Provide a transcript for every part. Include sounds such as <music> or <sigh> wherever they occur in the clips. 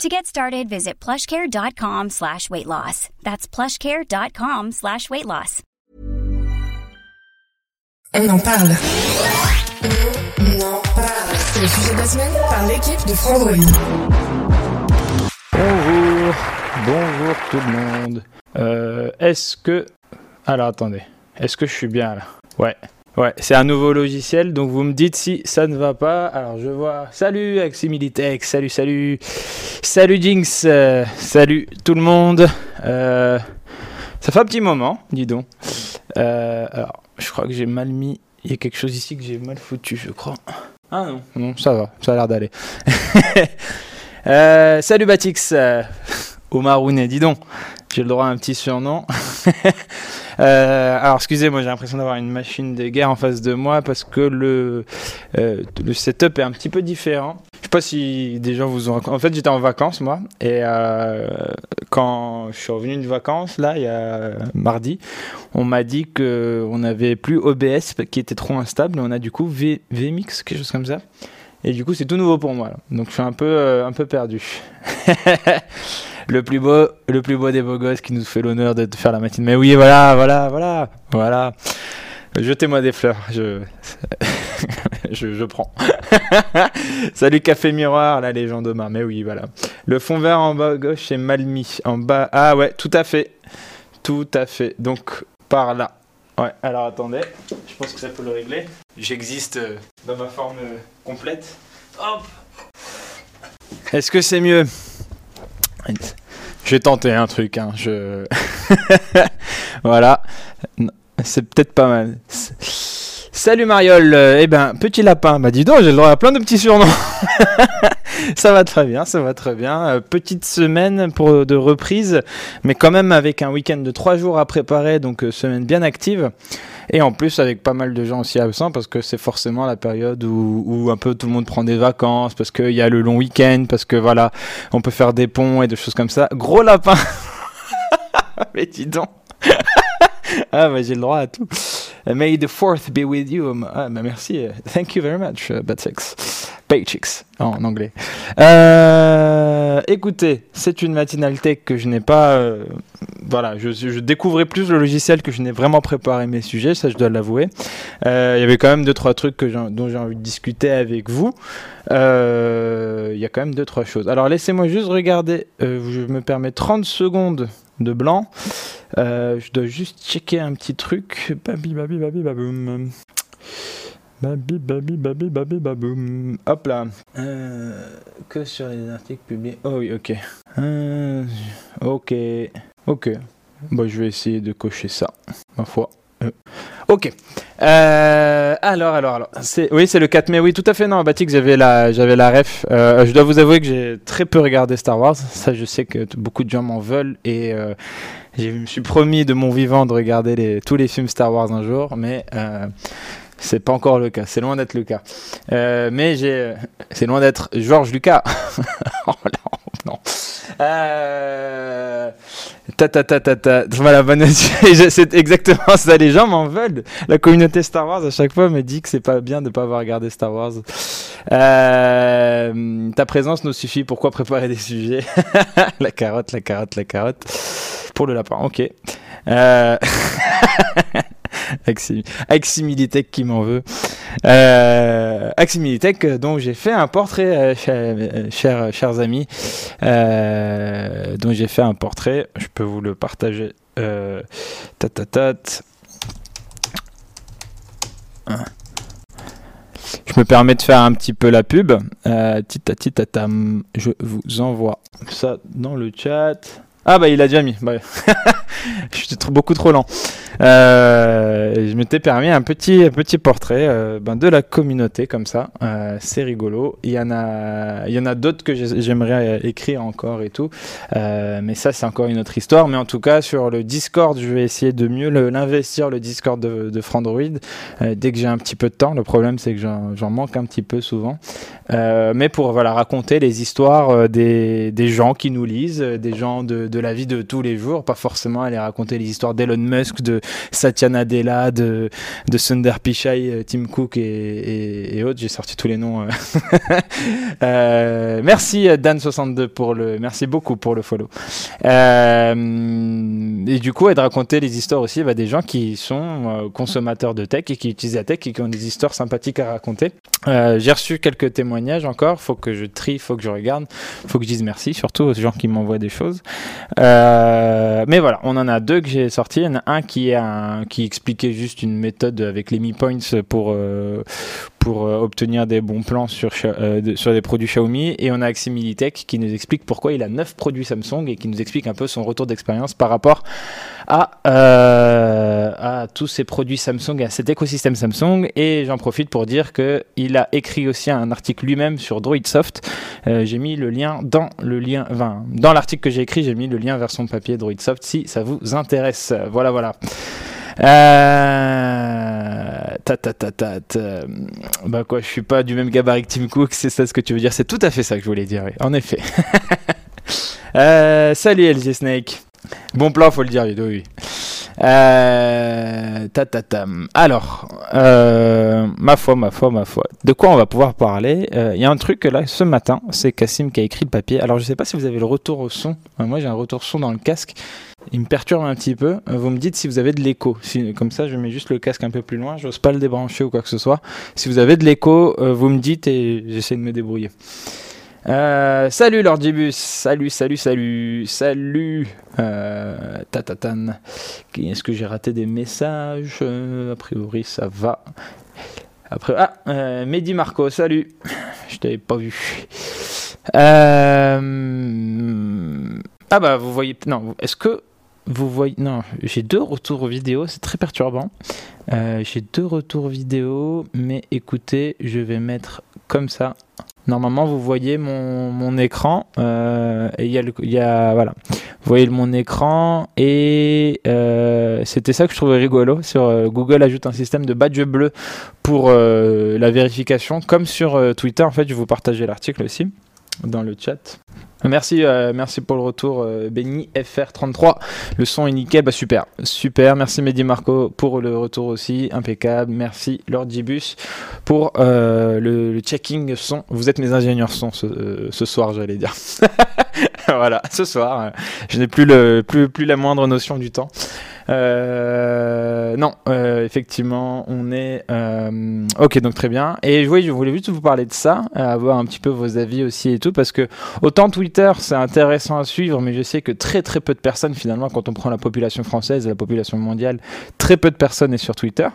To get started, visit plushcare.com slash weight loss. That's plushcare.com slash weight loss. On en parle. On en parle. C'est le sujet de la semaine par l'équipe de Frandroid. Bonjour, bonjour tout le monde. Euh, est-ce que... Alors attendez, est-ce que je suis bien là? Ouais, ouais, c'est un nouveau logiciel, donc vous me dites si ça ne va pas. Alors je vois... Salut Aximilitech, salut, salut. Salut Jinx, euh, salut tout le monde. Euh, ça fait un petit moment, dis donc. Euh, alors, je crois que j'ai mal mis... Il y a quelque chose ici que j'ai mal foutu, je crois. Ah non, non, ça va, ça a l'air d'aller. <laughs> Salut Batix, Omarounet, dis donc, j'ai le droit à un petit surnom. <laughs> Euh, alors excusez-moi, j'ai l'impression d'avoir une machine de guerre en face de moi parce que le, euh, le setup est un petit peu différent. Je sais pas si des gens vous ont... En fait j'étais en vacances moi et euh, quand je suis revenu de vacances là, il y a mardi, on m'a dit que on n'avait plus OBS qui était trop instable et on a du coup v, quelque chose comme ça. Et du coup, c'est tout nouveau pour moi. Donc, je suis un peu, un peu perdu. <laughs> le plus beau, le plus beau des beaux gosses qui nous fait l'honneur de faire la matinée. Mais oui, voilà, voilà, voilà, voilà. Jetez-moi des fleurs. Je, <laughs> je, je prends. <laughs> Salut Café Miroir, la légende de Mais oui, voilà. Le fond vert en bas à gauche est mal mis. En bas, ah ouais, tout à fait, tout à fait. Donc par là. Ouais. Alors attendez, je pense que ça peut le régler. J'existe euh, dans ma forme euh, complète. Hop. Est-ce que c'est mieux? Je vais tenter un truc. Hein. Je <laughs> voilà. C'est peut-être pas mal. Salut Mariole, Euh, eh ben petit lapin, bah dis donc j'ai le droit à plein de petits surnoms. <laughs> ça va très bien, ça va très bien. Euh, petite semaine pour de reprise, mais quand même avec un week-end de trois jours à préparer, donc euh, semaine bien active. Et en plus avec pas mal de gens aussi absents parce que c'est forcément la période où, où un peu tout le monde prend des vacances, parce qu'il y a le long week-end, parce que voilà, on peut faire des ponts et des choses comme ça. Gros lapin. <laughs> mais dis donc. <laughs> ah bah j'ai le droit à tout. Uh, May the fourth be with you. Um, Ah, merci. Thank you very much, uh, Batix. Paychicks, en anglais. Euh, écoutez, c'est une matinale tech que je n'ai pas. euh, voilà, je, découvrais plus le logiciel que je n'ai vraiment préparé mes sujets, ça je dois l'avouer. Euh, Il y avait quand même deux trois trucs dont j'ai envie de discuter avec vous. Il y a quand même deux trois choses. Alors laissez-moi juste regarder. je me permets 30 secondes de blanc. Euh, je dois juste checker un petit truc. Babi babi babi baboum. Babi babi babi babi baboum. Hop là. Euh, que sur les articles publiés. Oh oui, ok. Euh, ok. Ok. Bon, je vais essayer de cocher ça. Ma foi. Euh, Ok. Euh, alors, alors, alors. Oui, c'est le 4 mai. Oui, tout à fait. Non, Batix, j'avais la, j'avais la ref. Euh, je dois vous avouer que j'ai très peu regardé Star Wars. Ça, je sais que beaucoup de gens m'en veulent et euh, je me suis promis de mon vivant de regarder tous les films Star Wars un jour, mais c'est pas encore le cas. C'est loin d'être le cas. Mais j'ai, c'est loin d'être George Lucas. <laughs> oh non. Euh, ta ta ta ta ta. Voilà, bonne <laughs> c'est exactement ça. Les gens m'en veulent. La communauté Star Wars à chaque fois me dit que c'est pas bien de pas avoir regardé Star Wars. Euh, ta présence nous suffit. Pourquoi préparer des sujets? <laughs> La carotte, la carotte, la carotte. Pour le lapin, ok. Euh... <laughs> <laughs> Axi- Aximilitech qui m'en veut. Euh, Aximilitech, dont j'ai fait un portrait, euh, euh, chers, chers amis, euh, dont j'ai fait un portrait. Je peux vous le partager. Euh. Je me permets de faire un petit peu la pub. Euh, titati-tatam. je vous envoie ça dans le chat. Ah bah il a déjà mis. Bah, je suis <laughs> trop, beaucoup trop lent. Euh, je m'étais permis un petit, petit portrait euh, ben, de la communauté comme ça. Euh, c'est rigolo. Il y en a, il y en a d'autres que j'aimerais écrire encore et tout. mais ça, c'est encore une autre histoire. Mais en tout cas, sur le Discord, je vais essayer de mieux l'investir, le, Discord de, de Frandroid, dès que j'ai un petit peu de temps. Le problème, c'est que j'en manque un petit peu souvent. mais pour voilà, raconter les histoires des, des gens qui nous lisent, des gens de, de la vie de tous les jours, pas forcément aller raconter les histoires d'Elon Musk, de Satya Nadella, de, de Sundar Pichai, euh, Tim Cook et, autres. J'ai sorti tous les noms. Euh. <laughs> Euh, merci Dan62 pour le, merci beaucoup pour le follow. Et du coup, et de raconter les histoires aussi bah, des gens qui sont consommateurs de tech et qui utilisent la tech et qui ont des histoires sympathiques à raconter. J'ai reçu quelques témoignages encore. Faut que je trie, faut que je regarde, faut que je dise merci, surtout aux gens qui m'envoient des choses. mais voilà, on en a deux que j'ai sortis. Il y en a un qui est qui expliquait juste une méthode avec les Mi Points pour, euh, pour euh, obtenir des bons plans sur, euh, sur des produits Xiaomi. Et on a Aximilitech qui nous explique pourquoi il a 9 produits Samsung et qui nous explique un peu son retour d'expérience par rapport à, à tous ces produits Samsung à cet écosystème Samsung. Et j'en profite pour dire qu'il a écrit aussi un article lui-même sur DroidSoft. j'ai mis le lien dans le lien, enfin, dans l'article que j'ai écrit, j'ai mis le lien vers son papier DroidSoft si ça vous intéresse. Voilà, voilà. Euh... Ta, ta, ta, Bah quoi, je suis pas du même gabarit que Tim Cook, c'est ça ce que tu veux dire C'est tout à fait ça que je voulais dire, oui. en effet. <laughs> euh, salut LG Snake. Bon plan, faut le dire, oui. Euh, ta, ta. Alors, euh, ma foi, ma foi, ma foi. De quoi on va pouvoir parler? Il euh, y a un truc là, ce matin, c'est Cassim qui a écrit le papier. Alors, je sais pas si vous avez le retour au son. moi, j'ai un retour son dans le casque. Il me perturbe un petit peu. Vous me dites si vous avez de l'écho. Comme ça, je mets juste le casque un peu plus loin. J'ose pas le débrancher ou quoi que ce soit. Si vous avez de l'écho, vous me dites et j'essaie de me débrouiller. Euh, salut Lordibus, salut, salut, salut, salut, euh. Est-ce que j'ai raté des messages? Euh, A priori, ça va. Après, ah, euh, Mehdi Marco, salut. Je t'avais pas vu. Euh, ah bah, vous voyez, non, est-ce que vous voyez, non, j'ai deux retours vidéo, c'est très perturbant. j'ai deux retours vidéo, mais écoutez, je vais mettre comme ça Normalement, vous voyez mon, écran euh, et il y a, y a voilà, vous voyez mon écran et euh, c'était ça que je trouvais rigolo. Sur euh, Google ajoute un système de badge bleu pour euh, la vérification, comme sur euh, Twitter. En fait, je vous partager l'article aussi dans le chat. Merci, euh, merci pour le retour, euh, Benny FR33. Le son est nickel, bah super, super. Merci Mehdi Marco pour le retour aussi, impeccable. Merci Lord Gibus pour euh, le, checking son. Vous êtes mes ingénieurs son ce, ce soir, j'allais dire. <laughs> voilà, ce soir, je n'ai plus, le, plus, plus la moindre notion du temps. Euh, non, euh, effectivement, on est. Euh, ok, donc très bien. Et oui, je voulais juste vous parler de ça, avoir un petit peu vos avis aussi et tout, parce que autant Twitter, c'est intéressant à suivre, mais je sais que très très peu de personnes, finalement, quand on prend la population française et la population mondiale, très peu de personnes est sur Twitter.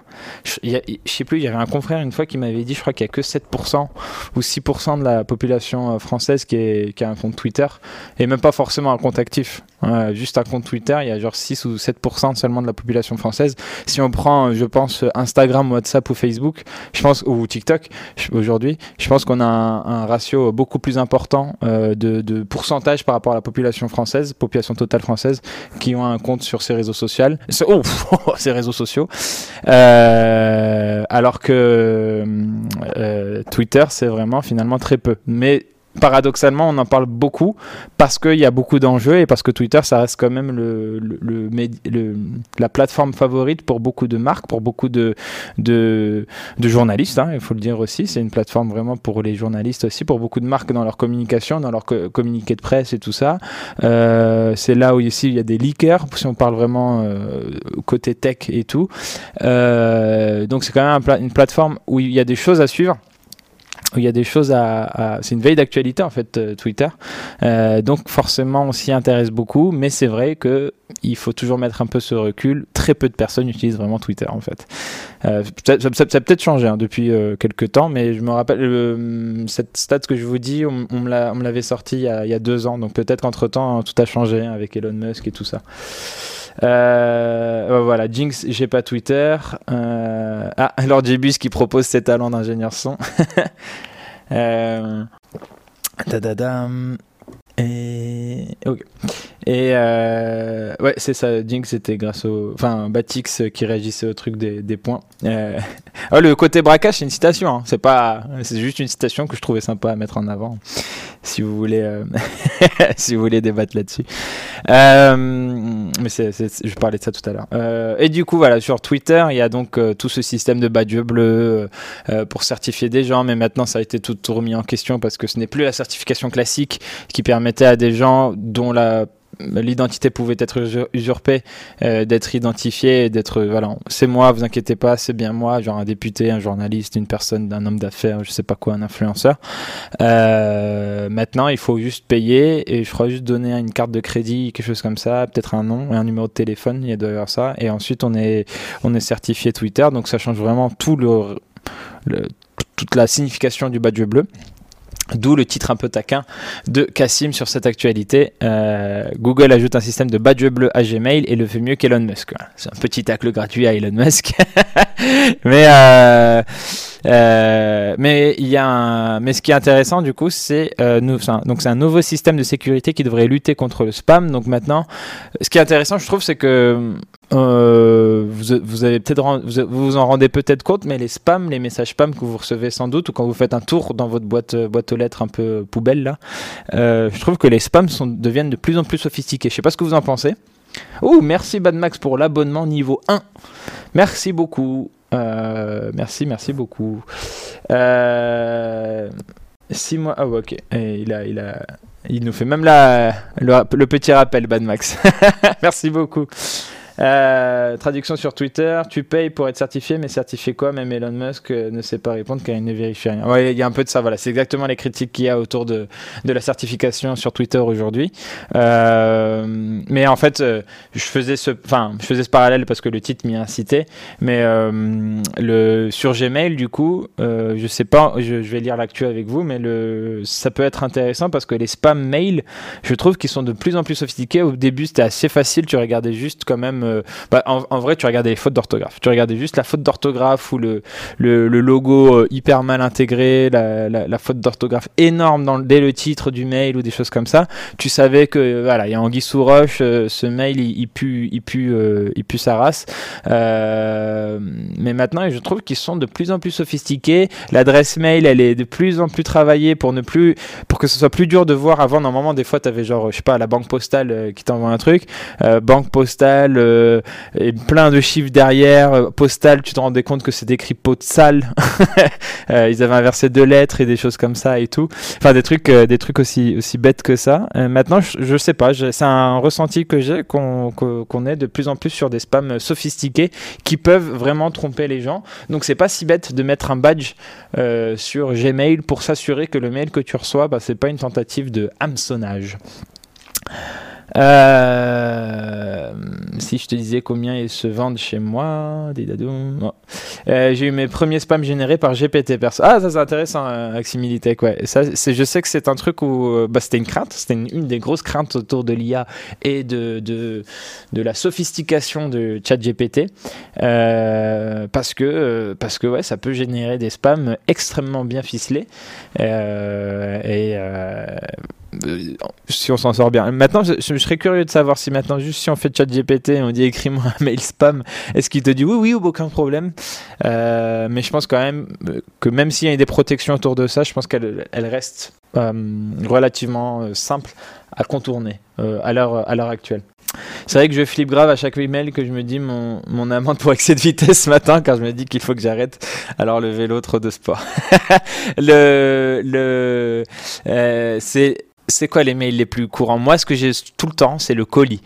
Je, je sais plus, il y avait un confrère une fois qui m'avait dit, je crois qu'il y a que 7% ou 6% de la population française qui a un compte Twitter, et même pas forcément un compte actif. juste un compte Twitter, il y a genre 6 ou 7% seulement de la population française. Si on prend, je pense, Instagram, WhatsApp ou Facebook, je pense, ou TikTok aujourd'hui, je pense qu'on a un, ratio beaucoup plus important euh, de, pourcentage par rapport à la population française, population totale française, qui ont un compte sur ces réseaux sociaux. Oh, <laughs> ces réseaux sociaux. Euh, alors que euh, Twitter, c'est vraiment finalement très peu. Mais paradoxalement, on en parle beaucoup parce qu'il y a beaucoup d'enjeux et parce que Twitter, ça reste quand même la plateforme favorite pour beaucoup de marques, pour beaucoup de, de, journalistes, hein, il faut le dire aussi. C'est une plateforme vraiment pour les journalistes aussi, pour beaucoup de marques dans leur communication, dans leur communiqué de presse et tout ça. Euh, c'est là où ici il y a des leakers, si on parle vraiment euh, côté tech et tout. Euh, donc c'est quand même une plateforme où il y a des choses à suivre il y a des choses à, c'est une veille d'actualité en fait euh, Twitter. Euh, donc forcément on s'y intéresse beaucoup mais c'est vrai que il faut toujours mettre un peu ce recul. Très peu de personnes utilisent vraiment Twitter en fait. Euh, ça, ça, a peut-être changé hein, depuis quelques temps mais je me rappelle cette stat que je vous dis on, on me l'avait sorti il y, a, il y, a, deux ans. Donc peut-être qu'entre temps tout a changé hein, avec Elon Musk et tout ça Euh, voilà, Jinx, j'ai pas Twitter. Euh, ah, Lord Jebus qui propose ses talents d'ingénieur son. <laughs> euh, Et ok. Et euh, ouais, c'est ça. Jinx, c'était grâce au, enfin, Batix qui réagissait au truc des, points. Ah, <laughs> le côté braquage, c'est une citation. Hein. C'est pas, c'est juste une citation que je trouvais sympa à mettre en avant. Si vous voulez, euh... <laughs> si vous voulez débattre là-dessus. Euh, mais c'est, je parlais de ça tout à l'heure. Euh, et du coup, voilà, sur Twitter, il y a donc tout ce système de badge bleu pour certifier des gens, mais maintenant ça a été tout remis en question parce que ce n'est plus la certification classique qui permettait à des gens dont la l'identité pouvait être usurpée, euh, d'être identifié, d'être voilà, c'est moi, vous inquiétez pas, c'est bien moi, genre un député, un journaliste, une personne, un homme d'affaires, je sais pas quoi, un influenceur. Euh, maintenant, il faut juste payer et je crois juste donner une carte de crédit, quelque chose comme ça, peut-être un nom et un numéro de téléphone, il y a d'ailleurs ça, et ensuite on est on est certifié Twitter, donc ça change vraiment toute la signification du badge bleu. D'où le titre un peu taquin de Cassim sur cette actualité. Euh, Google ajoute un système de badge bleu à Gmail et le fait mieux qu'Elon Musk. C'est un petit tacle gratuit à Elon Musk. <laughs> mais euh, euh, mais il y a un, mais ce qui est intéressant du coup, c'est euh, donc c'est un nouveau système de sécurité qui devrait lutter contre le spam. Donc maintenant, ce qui est intéressant, je trouve, c'est que euh, vous, vous, en rendez peut-être compte, mais les spams, les messages spam que vous recevez sans doute, ou quand vous faites un tour dans votre boîte boîte aux lettres un peu poubelle là, euh, je trouve que les spams deviennent de plus en plus sophistiqués. Je sais pas ce que vous en pensez. Ouh, merci Bad Max pour l'abonnement niveau 1. Merci beaucoup. Euh, merci, merci beaucoup. Euh, 6 mois. Ah, ouais, ok. Il, a, il, a, il nous fait même la, le, le petit rappel, Bad Max. <laughs> merci beaucoup. Euh, traduction sur Twitter, tu payes pour être certifié, mais certifié quoi? Même Elon Musk euh, ne sait pas répondre car il ne vérifie rien. Ouais, il y a un peu de ça, voilà. C'est exactement les critiques qu'il y a autour de, la certification sur Twitter aujourd'hui. Euh, mais en fait, je faisais ce, je faisais ce parallèle parce que le titre m'y incitait. Mais sur Gmail, du coup, je sais pas, je, vais lire l'actu avec vous, mais ça peut être intéressant parce que les spam mails, je trouve qu'ils sont de plus en plus sophistiqués. Au début, c'était assez facile, tu regardais juste quand même euh, bah, en, vrai, tu regardais les fautes d'orthographe. Tu regardais juste la faute d'orthographe ou le, logo euh, hyper mal intégré, la, la, faute d'orthographe énorme dès le titre du mail ou des choses comme ça. Tu savais que voilà, il y a Anguille sous roche, euh, ce mail il, pue, il pue, euh, il pue sa race. mais maintenant, je trouve qu'ils sont de plus en plus sophistiqués. L'adresse mail, elle est de plus en plus travaillée pour ne plus, pour que ce soit plus dur de voir. Avant, normalement, des fois, tu avais genre, je sais pas, la banque postale qui t'envoie un truc, banque postale euh, et plein de chiffres derrière. Euh, postal, tu te rendais compte que c'est écrit pot de salle. <laughs> euh, ils avaient inversé deux lettres et des choses comme ça et tout. Enfin, des trucs, des trucs aussi, bêtes que ça. Maintenant, je, je, sais pas, c'est un ressenti que j'ai qu'on qu est de plus en plus sur des spams sophistiqués qui peuvent vraiment tromper les gens. Donc, c'est pas si bête de mettre un badge sur Gmail pour s'assurer que le mail que tu reçois, bah, c'est pas une tentative de hameçonnage. Euh, si je te disais combien ils se vendent chez moi, euh, j'ai eu mes premiers spams générés par GPT. Ah, ça c'est intéressant, euh, Aximilitech, ouais. Ça, je sais que c'est un truc où bah, c'était une crainte, c'était une, des grosses craintes autour de l'IA et de, de, de la sophistication de ChatGPT, euh, parce que parce que ouais, ça peut générer des spams extrêmement bien ficelés et si on s'en sort bien. Maintenant, je, serais curieux de savoir si maintenant, juste si on fait chat GPT et on dit écris-moi un mail spam, est-ce qu'il te dit oui, oui ou aucun problème? Euh, Mais je pense quand même que même s'il y a des protections autour de ça, je pense qu'elle elle reste euh, relativement euh, simple à contourner euh, à l'heure actuelle. C'est vrai que je flippe grave à chaque email que je me dis mon, mon amende pour excès de vitesse ce matin car je me dis qu'il faut que j'arrête. Alors le vélo trop de sport. <laughs> le le euh, c'est c'est quoi les mails les plus courants? Moi, ce que j'ai tout le temps, c'est le colis.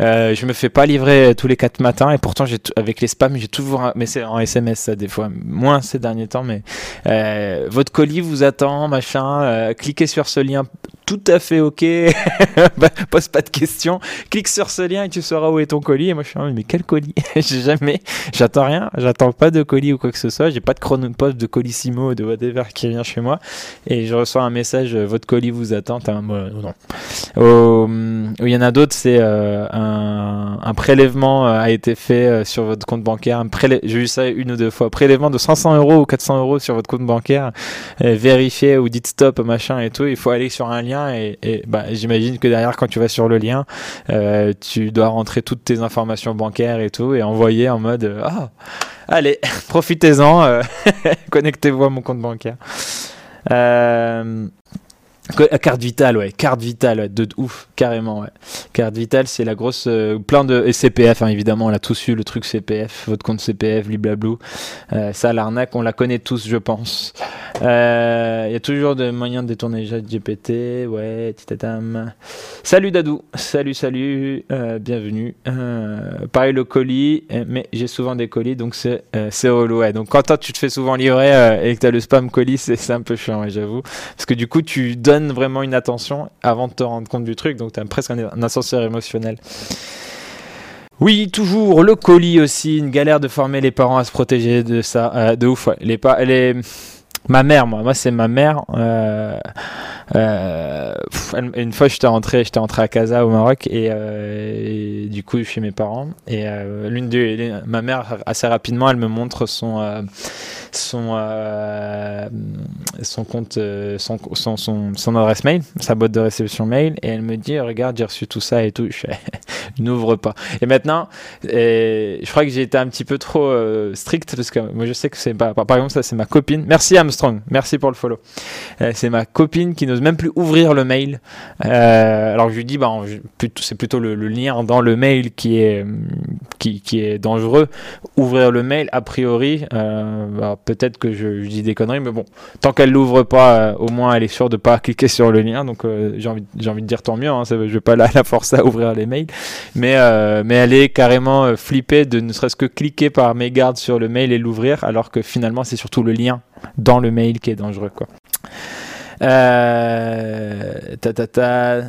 Euh, je me fais pas livrer tous les quatre matins et pourtant, avec les spams, j'ai toujours. Un... Mais c'est en SMS, ça, des fois. Moins ces derniers temps, mais euh, votre colis vous attend, machin. Euh, cliquez sur ce lien tout à fait ok, <laughs> bah, pose pas de questions, clique sur ce lien et tu sauras où est ton colis. Et moi je suis mais quel colis? <laughs> J'ai jamais, j'attends rien, j'attends pas de colis ou quoi que ce soit, j'ai pas de chronopost, de colissimo, de whatever qui vient chez moi. Et je reçois un message, euh, votre colis vous attend. Un, non. il y en a d'autres, c'est euh, un, un, prélèvement a été fait sur votre compte bancaire. J'ai vu ça une ou deux fois. Prélèvement de 500 euros ou 400 euros sur votre compte bancaire, vérifié ou dites stop machin et tout. Il faut aller sur un lien et, bah, j'imagine que derrière quand tu vas sur le lien, euh, tu dois rentrer toutes tes informations bancaires et tout et envoyer en mode ah allez <laughs> profitez-en, euh, <laughs> connectez-vous à mon compte bancaire. Carte vitale, ouais, carte vitale, de, ouf, carrément, ouais. Carte vitale, c'est la grosse, plein de CPF, hein, évidemment, on a tous eu le truc CPF, votre compte CPF, bliblablou. Euh, ça, l'arnaque, on la connaît tous, je pense. Il euh, y a toujours des moyens de détourner GPT. Ouais, titatam. Salut Dadou. Salut, salut. Euh, bienvenue. Euh, pareil le colis, mais j'ai souvent des colis, donc c'est c'est relou. Ouais. Donc quand toi, tu te fais souvent livrer et que tu as le spam colis, c'est un peu chiant, j'avoue. Parce que du coup, tu donnes vraiment une attention avant de te rendre compte du truc. Donc tu as presque un, ascenseur émotionnel. Oui, toujours le colis aussi, une galère de former les parents à se protéger de ça, de ouf. Les, les, Ma mère, moi, moi c'est ma mère. Euh, euh, une fois, j'étais rentré, j'étais rentré à Casa au Maroc et, euh, du coup chez mes parents. Et euh, l'une de, ma mère assez rapidement, elle me montre son son son compte, son, son, son, adresse mail, sa boîte de réception mail, et elle me dit regarde, j'ai reçu tout ça et tout. <laughs> Je n'ouvre pas. Et maintenant, je crois que j'ai été un petit peu trop strict parce que moi je sais que c'est pas, par exemple ça c'est ma copine. Merci Armstrong, merci pour le follow. c'est ma copine qui même plus ouvrir le mail. Euh, alors je lui dis, bah, c'est plutôt le, lien dans le mail qui est, qui, qui, est dangereux. Ouvrir le mail, a priori, euh, bah, peut-être que je, dis des conneries, mais bon, tant qu'elle l'ouvre pas, euh, au moins elle est sûre de pas <laughs> cliquer sur le lien. Donc j'ai envie, envie de dire tant mieux. Hein, ça, je vais pas la, la forcer à ouvrir les mails, mais mais elle est carrément flippée de ne serait-ce que cliquer par mégarde sur le mail et l'ouvrir, alors que finalement c'est surtout le lien dans le mail qui est dangereux, quoi. Euh.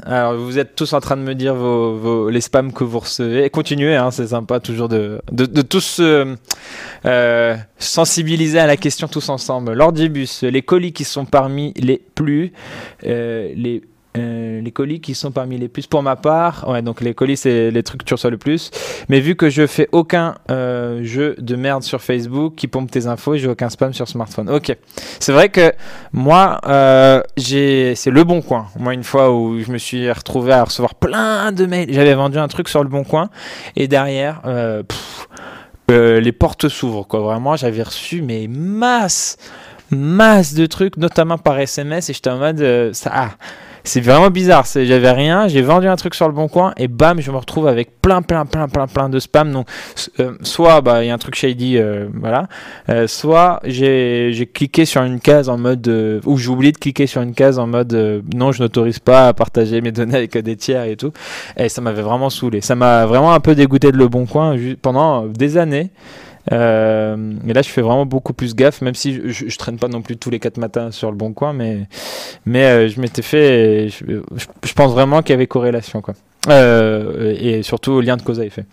Alors, vous êtes tous en train de me dire vos, les spams que vous recevez. Continuez, hein, c'est sympa toujours de, de, tous euh, sensibiliser à la question tous ensemble. L'ordibus, les colis qui sont parmi les plus, euh, les euh, les colis qui sont parmi les plus pour ma part. Ouais, donc les colis, c'est les trucs que tu reçois le plus. Mais vu que je fais aucun euh, jeu de merde sur Facebook qui pompe tes infos, j'ai aucun spam sur smartphone. Ok. C'est vrai que moi, euh, j'ai, c'est le bon coin. Moi, une fois où je me suis retrouvé à recevoir plein de mails, j'avais vendu un truc sur le bon coin et derrière, les portes s'ouvrent. Quoi. Vraiment, j'avais reçu mes masses, masses de trucs, notamment par SMS et j'étais en mode ça. Ah, c'est vraiment bizarre. J'avais rien, j'ai vendu un truc sur le bon coin et bam, je me retrouve avec plein, plein, plein, plein, plein de spam. Donc, euh, soit bah, il y a un truc shady, euh, voilà, euh, soit j'ai cliqué sur une case en mode, ou j'ai oublié de cliquer sur une case en mode non, je n'autorise pas à partager mes données avec des tiers et tout. Et ça m'avait vraiment saoulé. Ça m'a vraiment un peu dégoûté de le bon coin pendant des années. Euh, mais là, je fais vraiment beaucoup plus gaffe, même si je, je, traîne pas non plus tous les quatre matins sur le bon coin, mais, mais euh, je m'étais fait. Je, pense vraiment qu'il y avait corrélation, quoi. Euh, et surtout lien de cause à effet.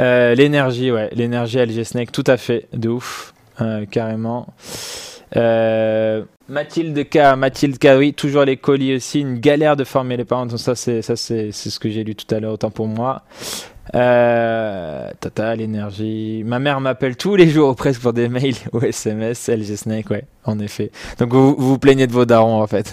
Euh, l'énergie, ouais, l'énergie LG Snake, tout à fait, de ouf, euh, carrément. Mathilde K, Mathilde K, oui, toujours les colis aussi, une galère de former les parents. Ça, c'est ça, c'est ce que j'ai lu tout à l'heure, autant pour moi. Euh, tata, l'énergie. Ma mère m'appelle tous les jours presque pour des mails ou SMS. LG Snake, ouais, en effet. Donc vous vous, plaignez de vos darons en fait.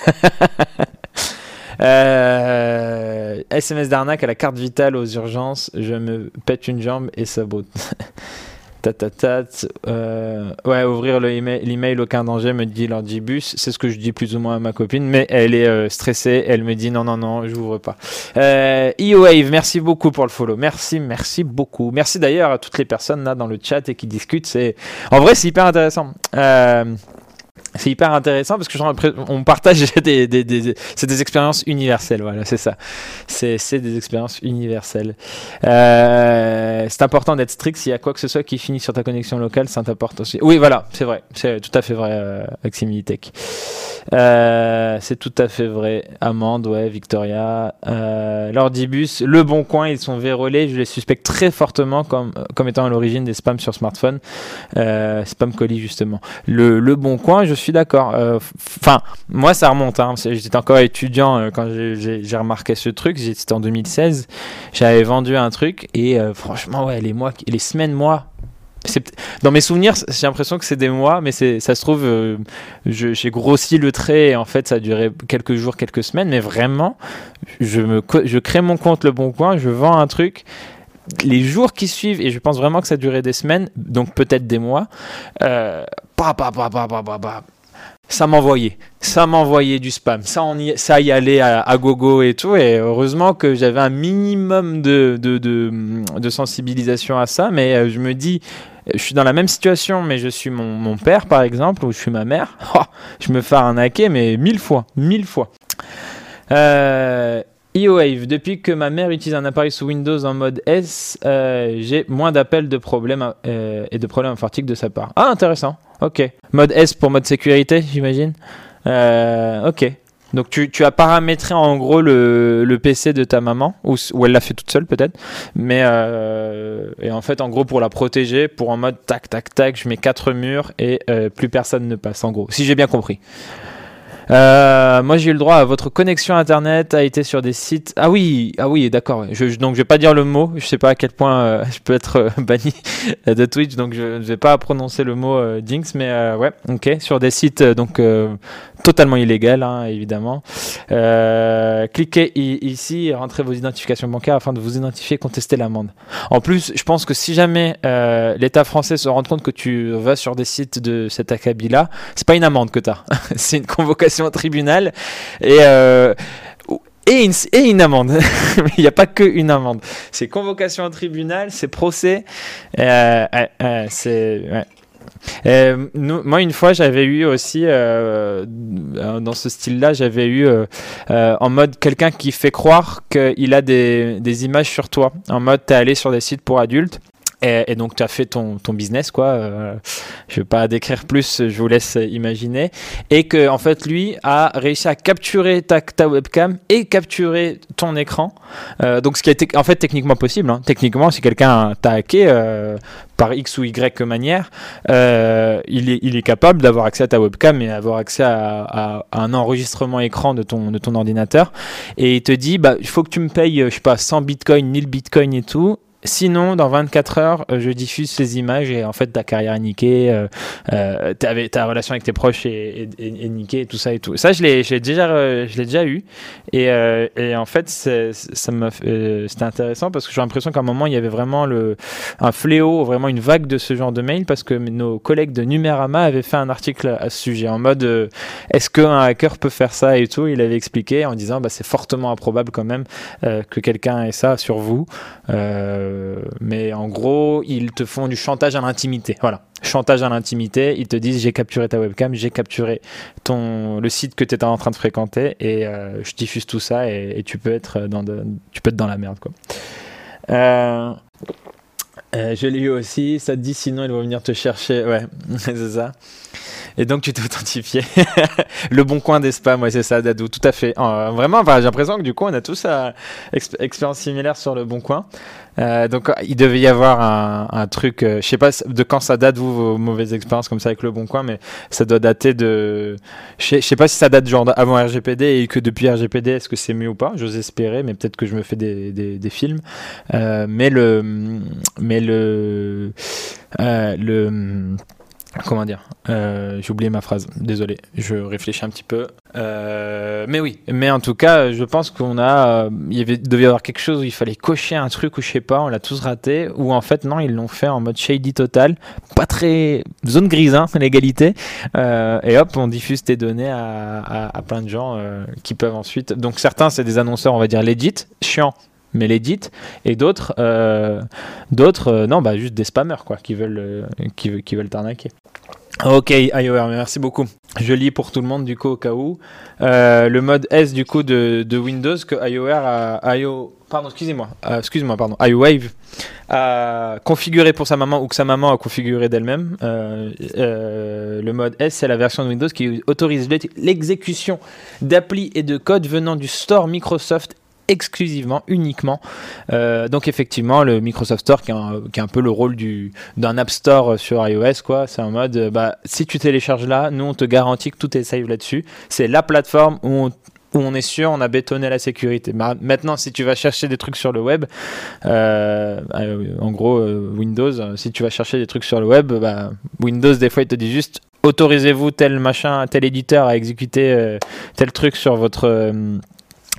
<laughs> euh, SMS d'arnaque à la carte vitale aux urgences. Je me pète une jambe et ça botte. <laughs> Tatatat. Euh, ouais, ouvrir l'email, aucun danger, me dit l'ordibus. C'est ce que je dis plus ou moins à ma copine, mais elle est euh, stressée. Elle me dit non, non, non, je j'ouvre pas. Euh, E-Wave, merci beaucoup pour le follow. Merci, merci beaucoup. Merci d'ailleurs à toutes les personnes là dans le chat et qui discutent. C'est En vrai, c'est hyper intéressant. Euh, c'est hyper intéressant parce que on partage <laughs> des, c'est des expériences universelles. Voilà, c'est ça. C'est, des expériences universelles. Euh, c'est important d'être strict. S'il y a quoi que ce soit qui finit sur ta connexion locale, ça t'apporte aussi. Oui, voilà, c'est vrai. C'est tout à fait vrai, euh, Aximilitech. Euh, c'est tout à fait vrai. Amande, ouais, Victoria. Euh, L'Ordibus, Le Bon Coin, ils sont vérolés. Je les suspecte très fortement comme, comme étant à l'origine des spams sur smartphone. Spam colis, justement. Le, le Bon Coin, je suis d'accord. Euh, enfin, moi, ça remonte. Hein. J'étais encore étudiant euh, quand j'ai remarqué ce truc. C'était en 2016. J'avais vendu un truc et euh, franchement, ouais, les mois, les semaines, mois, dans mes souvenirs, j'ai l'impression que c'est des mois, mais ça se trouve, j'ai grossi le trait et en fait, ça a duré quelques jours, quelques semaines. Mais vraiment, je, me, je crée mon compte Le Bon Coin, je vends un truc. Les jours qui suivent, et je pense vraiment que ça duré des semaines, donc peut-être des mois, euh, ça m'envoyait. Ça m'envoyait du spam. Ça, on y, ça y allait à, gogo et tout. Et heureusement que j'avais un minimum de, de, de, sensibilisation à ça. Mais euh, je me dis, je suis dans la même situation, mais je suis mon, mon père, par exemple, ou je suis ma mère. <laughs> Oh, je me fais arnaquer, mais mille fois. Mille fois. Euh, EOWave, depuis que ma mère utilise un appareil sous Windows en mode S, euh, j'ai moins d'appels de problèmes euh, et de problèmes informatiques de sa part. Ah, intéressant. Ok. Mode S pour mode sécurité, j'imagine. Euh, ok. Donc tu, tu, as paramétré en gros le, le PC de ta maman, ou, ou elle l'a fait toute seule peut-être, mais et en fait en gros pour la protéger, pour en mode tac tac tac, je mets quatre murs et plus personne ne passe en gros, si j'ai bien compris. Euh, moi, j'ai eu le droit à votre connexion internet a été sur des sites. Ah oui, ah oui, d'accord. Je, donc, je vais pas dire le mot. Je sais pas à quel point euh, <laughs> je peux être euh, banni <laughs> de Twitch, donc je ne vais pas prononcer le mot Jinx, mais ouais, ok, sur des sites donc totalement illégal, hein, évidemment. Cliquez ici et rentrez vos identifications bancaires afin de vous identifier et contester l'amende. En plus, je pense que si jamais l'État français se rend compte que tu vas sur des sites de cet acabit-là, c'est pas une amende que tu as, <laughs> c'est une convocation au tribunal et euh, et une, amende. <laughs> Il n'y a pas que une amende. C'est convocation au tribunal, c'est procès. Euh, euh, c'est moi, une fois, j'avais eu aussi, dans ce style-là, j'avais eu en mode quelqu'un qui fait croire qu'il a des, des, images sur toi. En mode, t'es allé sur des sites pour adultes. Et, donc tu as fait ton, business quoi. Euh, je vais pas décrire plus, je vous laisse imaginer. Et que en fait lui a réussi à capturer ta, webcam et capturer ton écran. Euh, donc ce qui été en fait techniquement possible. Hein. Techniquement, si quelqu'un t'a hacké euh, par X ou Y manière, euh, il, est, capable d'avoir accès à ta webcam et avoir accès à, un enregistrement écran de ton, ordinateur. Et il te dit, bah, il faut que tu me payes, je sais pas, 100 bitcoins, 1000 bitcoins et tout. Sinon, dans 24 heures, euh, je diffuse ces images et en fait, ta carrière est niquée, euh, euh, ta relation avec tes proches est, est, niquée, tout ça et tout. Ça, je l'ai, déjà, eu. Et, en fait, c'était intéressant parce que j'ai l'impression qu'à un moment, il y avait vraiment un fléau, vraiment une vague de ce genre de mail parce que nos collègues de Numérama avaient fait un article à ce sujet en mode est-ce qu'un hacker peut faire ça et tout? Il avait expliqué en disant bah, c'est fortement improbable quand même que quelqu'un ait ça sur vous. Mais en gros, ils te font du chantage à l'intimité. Voilà, chantage à l'intimité. Ils te disent j'ai capturé ta webcam, j'ai capturé ton le site que tu étais en train de fréquenter et euh, je diffuse tout ça et, tu peux être dans tu peux être dans la merde quoi. Euh, je l'ai eu aussi. Ça te dit sinon ils vont venir te chercher. Ouais, <laughs> c'est ça. Et donc tu t'es authentifié. <laughs> le bon coin des spams, c'est ça, Dadou, tout à fait. vraiment, j'ai l'impression que du coup, on a tous une expérience similaire sur le bon coin. Euh, donc il devait y avoir un, truc, euh, je sais pas de quand ça date vous vos mauvaises expériences comme ça avec le Bon Coin, mais ça doit dater de, je sais, pas si ça date genre avant RGPD et que depuis RGPD est-ce que c'est mieux ou pas, j'ose espérer, mais peut-être que je me fais des films, euh, mais le, mais le, euh, le Comment dire euh, J'ai oublié ma phrase. Désolé, je réfléchis un petit peu. Euh, mais oui, mais en tout cas, je pense qu'on a, euh, il y avait, devait y avoir quelque chose où il fallait cocher un truc ou je sais pas, on l'a tous raté. Ou en fait non, ils l'ont fait en mode shady total, pas très zone grise, hein, l'égalité. et hop, on diffuse tes données à, plein de gens qui peuvent ensuite. Donc certains, c'est des annonceurs, on va dire legit, chiant mais l'édit et d'autres euh, d'autres euh, non bah juste des spammers quoi qui veulent euh, qui, qui, veulent t'arnaquer Ok, iOR, merci beaucoup. Je lis pour tout le monde du coup au cas où. Euh, le mode S du coup de, Windows que iOR a, IO, pardon, excusez-moi, excusez-moi, pardon, iWave a configuré pour sa maman ou que sa maman a configuré d'elle-même. Le mode S, c'est la version de Windows qui autorise l'exécution d'applis et de codes venant du store Microsoft exclusivement, uniquement. Euh, donc effectivement, le Microsoft Store qui a un, peu le rôle du, d'un App Store sur iOS, quoi. C'est en mode, bah, si tu télécharges là, nous on te garantit que tout est safe là-dessus. C'est la plateforme où on, est sûr, on a bétonné la sécurité. Maintenant, si tu vas chercher des trucs sur le web, euh, euh, en gros Windows, si tu vas chercher des trucs sur le web, bah, Windows des fois il te dit juste autorisez-vous tel machin, tel éditeur à exécuter tel truc sur votre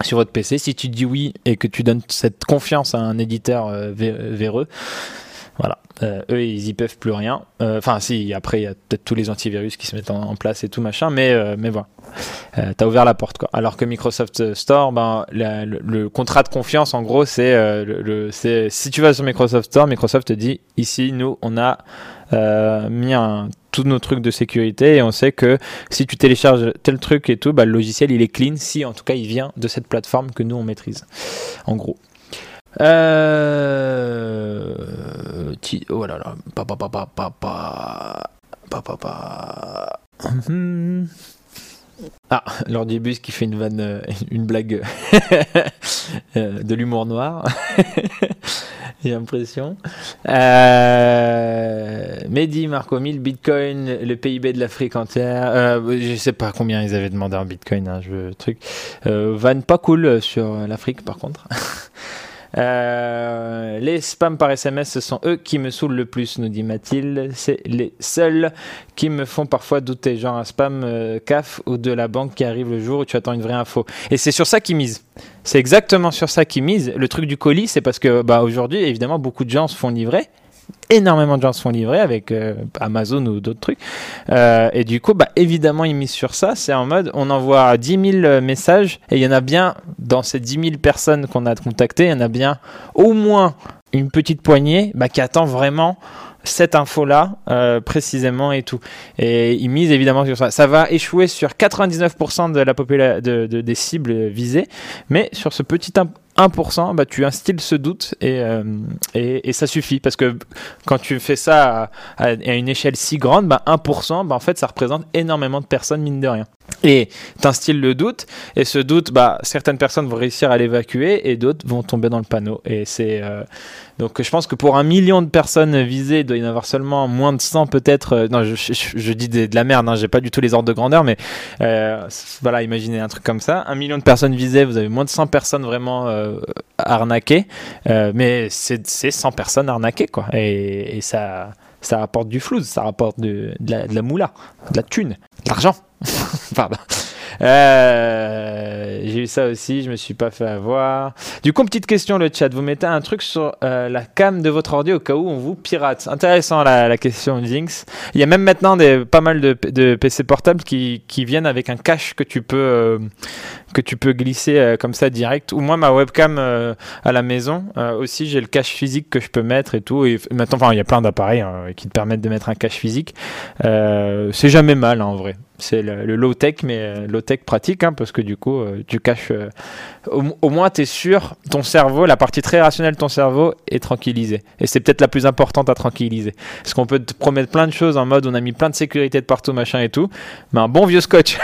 sur votre PC. Si tu dis oui et que tu donnes cette confiance à un éditeur euh, véreux, voilà, euh, eux ils y peuvent plus rien. Euh, enfin, si, après il y a peut-être tous les antivirus qui se mettent en, place et tout machin, mais, mais voilà, t'as ouvert la porte quoi. Alors que Microsoft Store, ben, le, contrat de confiance en gros, c'est le, si tu vas sur Microsoft Store, Microsoft te dit ici, nous on a mis un tous nos trucs de sécurité et on sait que si tu télécharges tel truc et tout, bah, le logiciel il est clean si en tout cas il vient de cette plateforme que nous on maîtrise. En gros. Euh... Oh là là. Papa, papa, papa. Papa, papa. Ah, l'ordibus qui fait une vanne, euh, une blague <laughs> euh, de l'humour noir. <laughs> <laughs> j'ai l'impression. Euh, Mehdi, Marco 1000, Bitcoin, le PIB de l'Afrique entière. Euh, je sais pas combien ils avaient demandé en Bitcoin, hein, je, truc. Euh, van pas cool sur l'Afrique par contre. <laughs> Euh, les spams par SMS, ce sont eux qui me saoulent le plus, nous dit Mathilde. C'est les seuls qui me font parfois douter, genre un spam euh, CAF ou de la banque qui arrive le jour où tu attends une vraie info. Et c'est sur ça qu'ils misent. C'est exactement sur ça qu'ils misent. Le truc du colis, c'est parce que bah, aujourd'hui, évidemment, beaucoup de gens se font livrer énormément de gens se font livrer avec euh, Amazon ou d'autres trucs. Euh, et du coup, bah, évidemment, ils misent sur ça. C'est en mode, on envoie 10 000 messages et il y en a bien, dans ces 10 000 personnes qu'on a contactées, il y en a bien au moins une petite poignée bah, qui attend vraiment cette info-là euh, précisément et tout. Et ils misent évidemment sur ça. Ça va échouer sur 99% de la population de, des cibles visées, mais sur ce petit 1%, bah, tu instilles ce doute et, euh, et, ça suffit. Parce que quand tu fais ça à, une échelle si grande, bah, 1%, bah, en fait, ça représente énormément de personnes, mine de rien. Et t'instilles le doute, et ce doute, bah, certaines personnes vont réussir à l'évacuer et d'autres vont tomber dans le panneau. Et c'est euh, donc je pense que pour un million de personnes visées, il doit y en avoir seulement moins de 100 peut-être. Euh, non, je, dis de, la merde, hein, j'ai pas du tout les ordres de grandeur, mais euh, voilà, imaginez un truc comme ça. Un million de personnes visées, vous avez moins de 100 personnes vraiment euh, arnaquées, mais c'est 100 personnes arnaquées, quoi. Et, ça, ça rapporte du flou, ça rapporte de, la, de la moula, de la thune, de l'argent. <laughs> Pardon. Euh, j'ai eu ça aussi, je me suis pas fait avoir. Du coup, petite question le chat, vous mettez un truc sur euh, la cam de votre ordi au cas où on vous pirate. Intéressant la, question Jinx. Il y a même maintenant pas mal de, PC portables qui, viennent avec un cache que tu peux euh, que tu peux glisser comme ça direct. Ou moi, ma webcam à la maison aussi, j'ai le cache physique que je peux mettre et tout. Maintenant, enfin, il y a plein d'appareils hein, qui te permettent de mettre un cache physique. c'est jamais mal hein, en vrai c'est le, low tech, mais euh, low tech pratique, hein, parce que du coup, euh, tu caches. Euh, au, moins, tu es sûr, ton cerveau, la partie très rationnelle de ton cerveau est tranquillisée. Et c'est peut-être la plus importante à tranquilliser. Parce qu'on peut te promettre plein de choses en mode on a mis plein de sécurité de partout, machin et tout. Mais un bon vieux scotch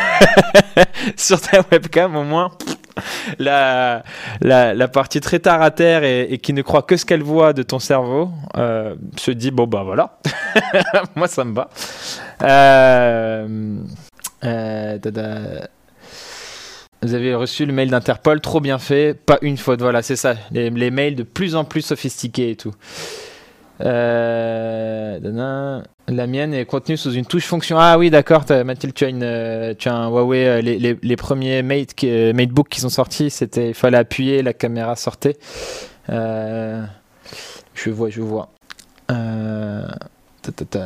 <laughs> sur ta webcam, au moins <laughs> la, la, partie très terre à terre et, qui ne croit que ce qu'elle voit de ton cerveau se dit bon bah voilà <laughs> moi ça me va euh, euh, Vous avez reçu le mail d'Interpol, trop bien fait, pas une faute. Voilà, c'est ça. Les, mails de plus en plus sophistiqués et tout. Euh, la mienne est contenue sous une touche fonction. Ah oui, d'accord, Mathilde, tu as, une, tu as un Huawei. Les, premiers Mate, MateBook qui sont sortis, c'était il fallait appuyer, la caméra sortait. je vois, je vois. Euh,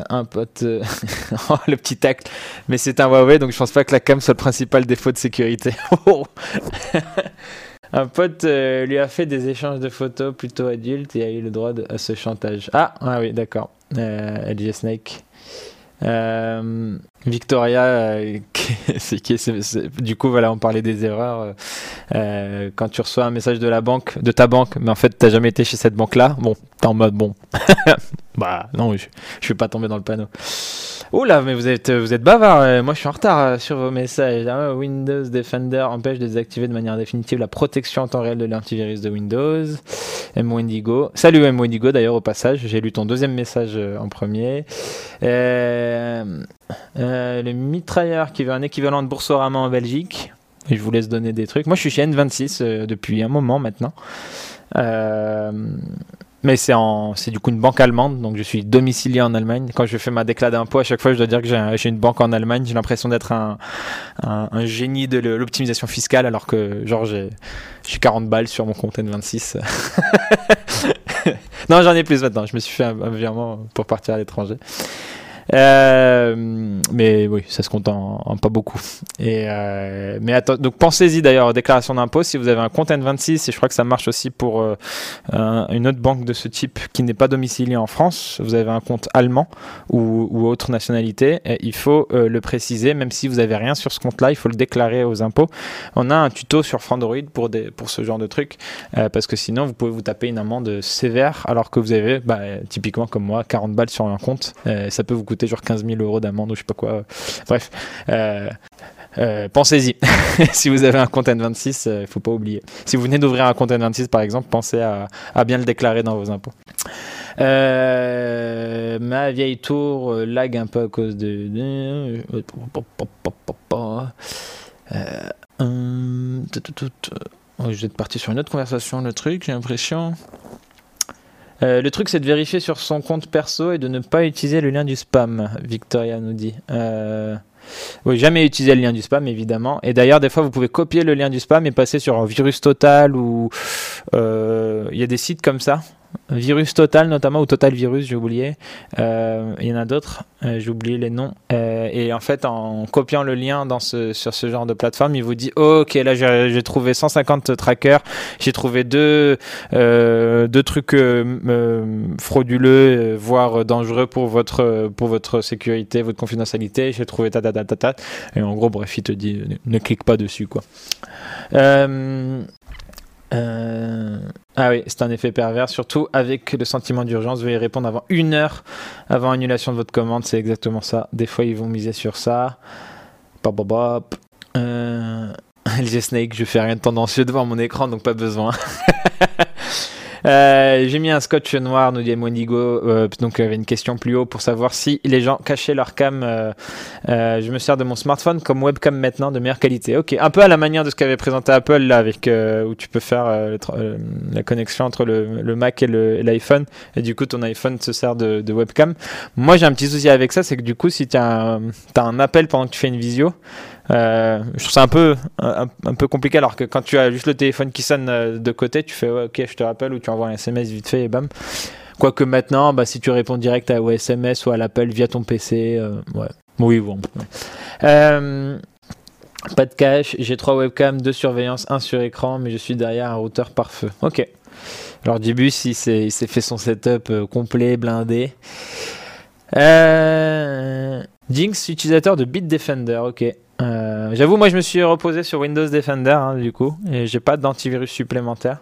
un pote, euh, <laughs> oh, le petit tacle, mais c'est un Huawei, donc je pense pas que la cam soit le principal défaut de sécurité. <laughs> Un pote euh, lui a fait des échanges de photos plutôt adultes et a eu le droit de, à ce chantage. Ah, ah oui, d'accord. Euh, LG Snake. Euh, Victoria, euh, <laughs> du coup voilà, on parlait des erreurs. Euh, euh, quand tu reçois un message de la banque, de ta banque, mais en fait t'as jamais été chez cette banque-là, bon, t'es en mode bon, <laughs> bah non, je, je vais pas tomber dans le panneau. Oula, mais vous êtes, vous êtes bavard. Moi, je suis en retard sur vos messages. Ah, Windows Defender empêche de désactiver de manière définitive la protection en temps réel de l'antivirus de Windows. M. Wendigo. Salut M. Wendigo, d'ailleurs, au passage. J'ai lu ton deuxième message en premier. Euh, euh, le mitrailleur qui veut un équivalent de Boursorama en Belgique. je vous laisse donner des trucs. Moi, je suis chez N26 euh, depuis un moment maintenant. Euh, mais c'est en, c'est du coup une banque allemande, donc je suis domicilié en Allemagne. Quand je fais ma déclat d'impôt, à chaque fois, je dois dire que j'ai, une banque en Allemagne. J'ai l'impression d'être un, un, génie de l'optimisation fiscale, alors que genre j'ai, j'ai 40 balles sur mon compte N26. <laughs> non, j'en ai plus maintenant. Je me suis fait un virement pour partir à l'étranger. Euh, mais oui, ça se compte en, pas beaucoup. Et euh, mais attends, donc pensez-y d'ailleurs déclaration d'impôt si vous avez un compte N26 et je crois que ça marche aussi pour euh, une autre banque de ce type qui n'est pas domiciliée en France. Vous avez un compte allemand ou, autre nationalité, il faut le préciser, même si vous avez rien sur ce compte-là, il faut le déclarer aux impôts. On a un tuto sur Frandroid pour pour ce genre de truc parce que sinon vous pouvez vous taper une amende sévère alors que vous avez bah, typiquement comme moi 40 balles sur un compte. ça peut vous coûter genre 15 000 euros d'amende ou je sais pas quoi. Bref. Euh, euh, pensez-y. <laughs> si vous avez un compte N26, il ne faut pas oublier. Si vous venez d'ouvrir un compte N26 par exemple, pensez à, bien le déclarer dans vos impôts. Euh, ma vieille tour lag un peu à cause de. je vais être parti sur une autre conversation, le truc, j'ai l'impression. Euh, le truc, c'est de vérifier sur son compte perso et de ne pas utiliser le lien du spam, Victoria nous dit. Euh... Oui, jamais utiliser le lien du spam, évidemment. Et d'ailleurs, des fois, vous pouvez copier le lien du spam et passer sur un virus total ou euh, il y a des sites comme ça Virus Total notamment, ou Total Virus, j'ai oublié. Euh, il y en a d'autres, euh, j'ai oublié les noms. Euh, et en fait, en copiant le lien dans ce, sur ce genre de plateforme, il vous dit Ok, là j'ai trouvé 150 trackers, j'ai trouvé deux, deux trucs frauduleux, voire dangereux pour votre, pour votre sécurité, votre confidentialité. J'ai trouvé ta, ta, ta, ta, ta. Et en gros, bref, il te dit Ne clique pas dessus. quoi. Euh, ah oui, c'est un effet pervers, surtout avec le sentiment d'urgence. Veuillez répondre avant une heure avant annulation de votre commande, c'est exactement ça. Des fois, ils vont miser sur ça. Pop, pop, pop. Euh... <laughs> Snake, je fais rien de tendancieux devant mon écran, donc pas besoin. <laughs> Euh, j'ai mis un scotch noir, nous dit Monigo. Euh, donc, il y avait une question plus haut pour savoir si les gens cachaient leur cam. Euh, je me sers de mon smartphone comme webcam maintenant de meilleure qualité. Ok, un peu à la manière de ce qu'avait présenté Apple là, avec où tu peux faire la connexion entre le, Mac et l'iPhone. Et du coup, ton iPhone se sert de, webcam. Moi, j'ai un petit souci avec ça, c'est que du coup, si tu as, un appel pendant que tu fais une visio, euh, je trouve ça un peu, un, peu compliqué alors que quand tu as juste le téléphone qui sonne euh, de côté, tu fais ok, je te rappelle ou tu envoies un SMS vite fait et bam. Quoique maintenant, bah, si tu réponds direct au SMS ou à l'appel via ton PC, euh, ouais. Oui, bon. pas de cache, j'ai trois webcams, deux surveillance, un sur écran, mais je suis derrière un routeur par feu. Ok. Alors Dibus, il s'est fait son setup complet, blindé. Jinx, utilisateur de Bitdefender, ok. Euh, j'avoue, moi je me suis reposé sur Windows Defender hein, du coup, et j'ai pas d'antivirus supplémentaire.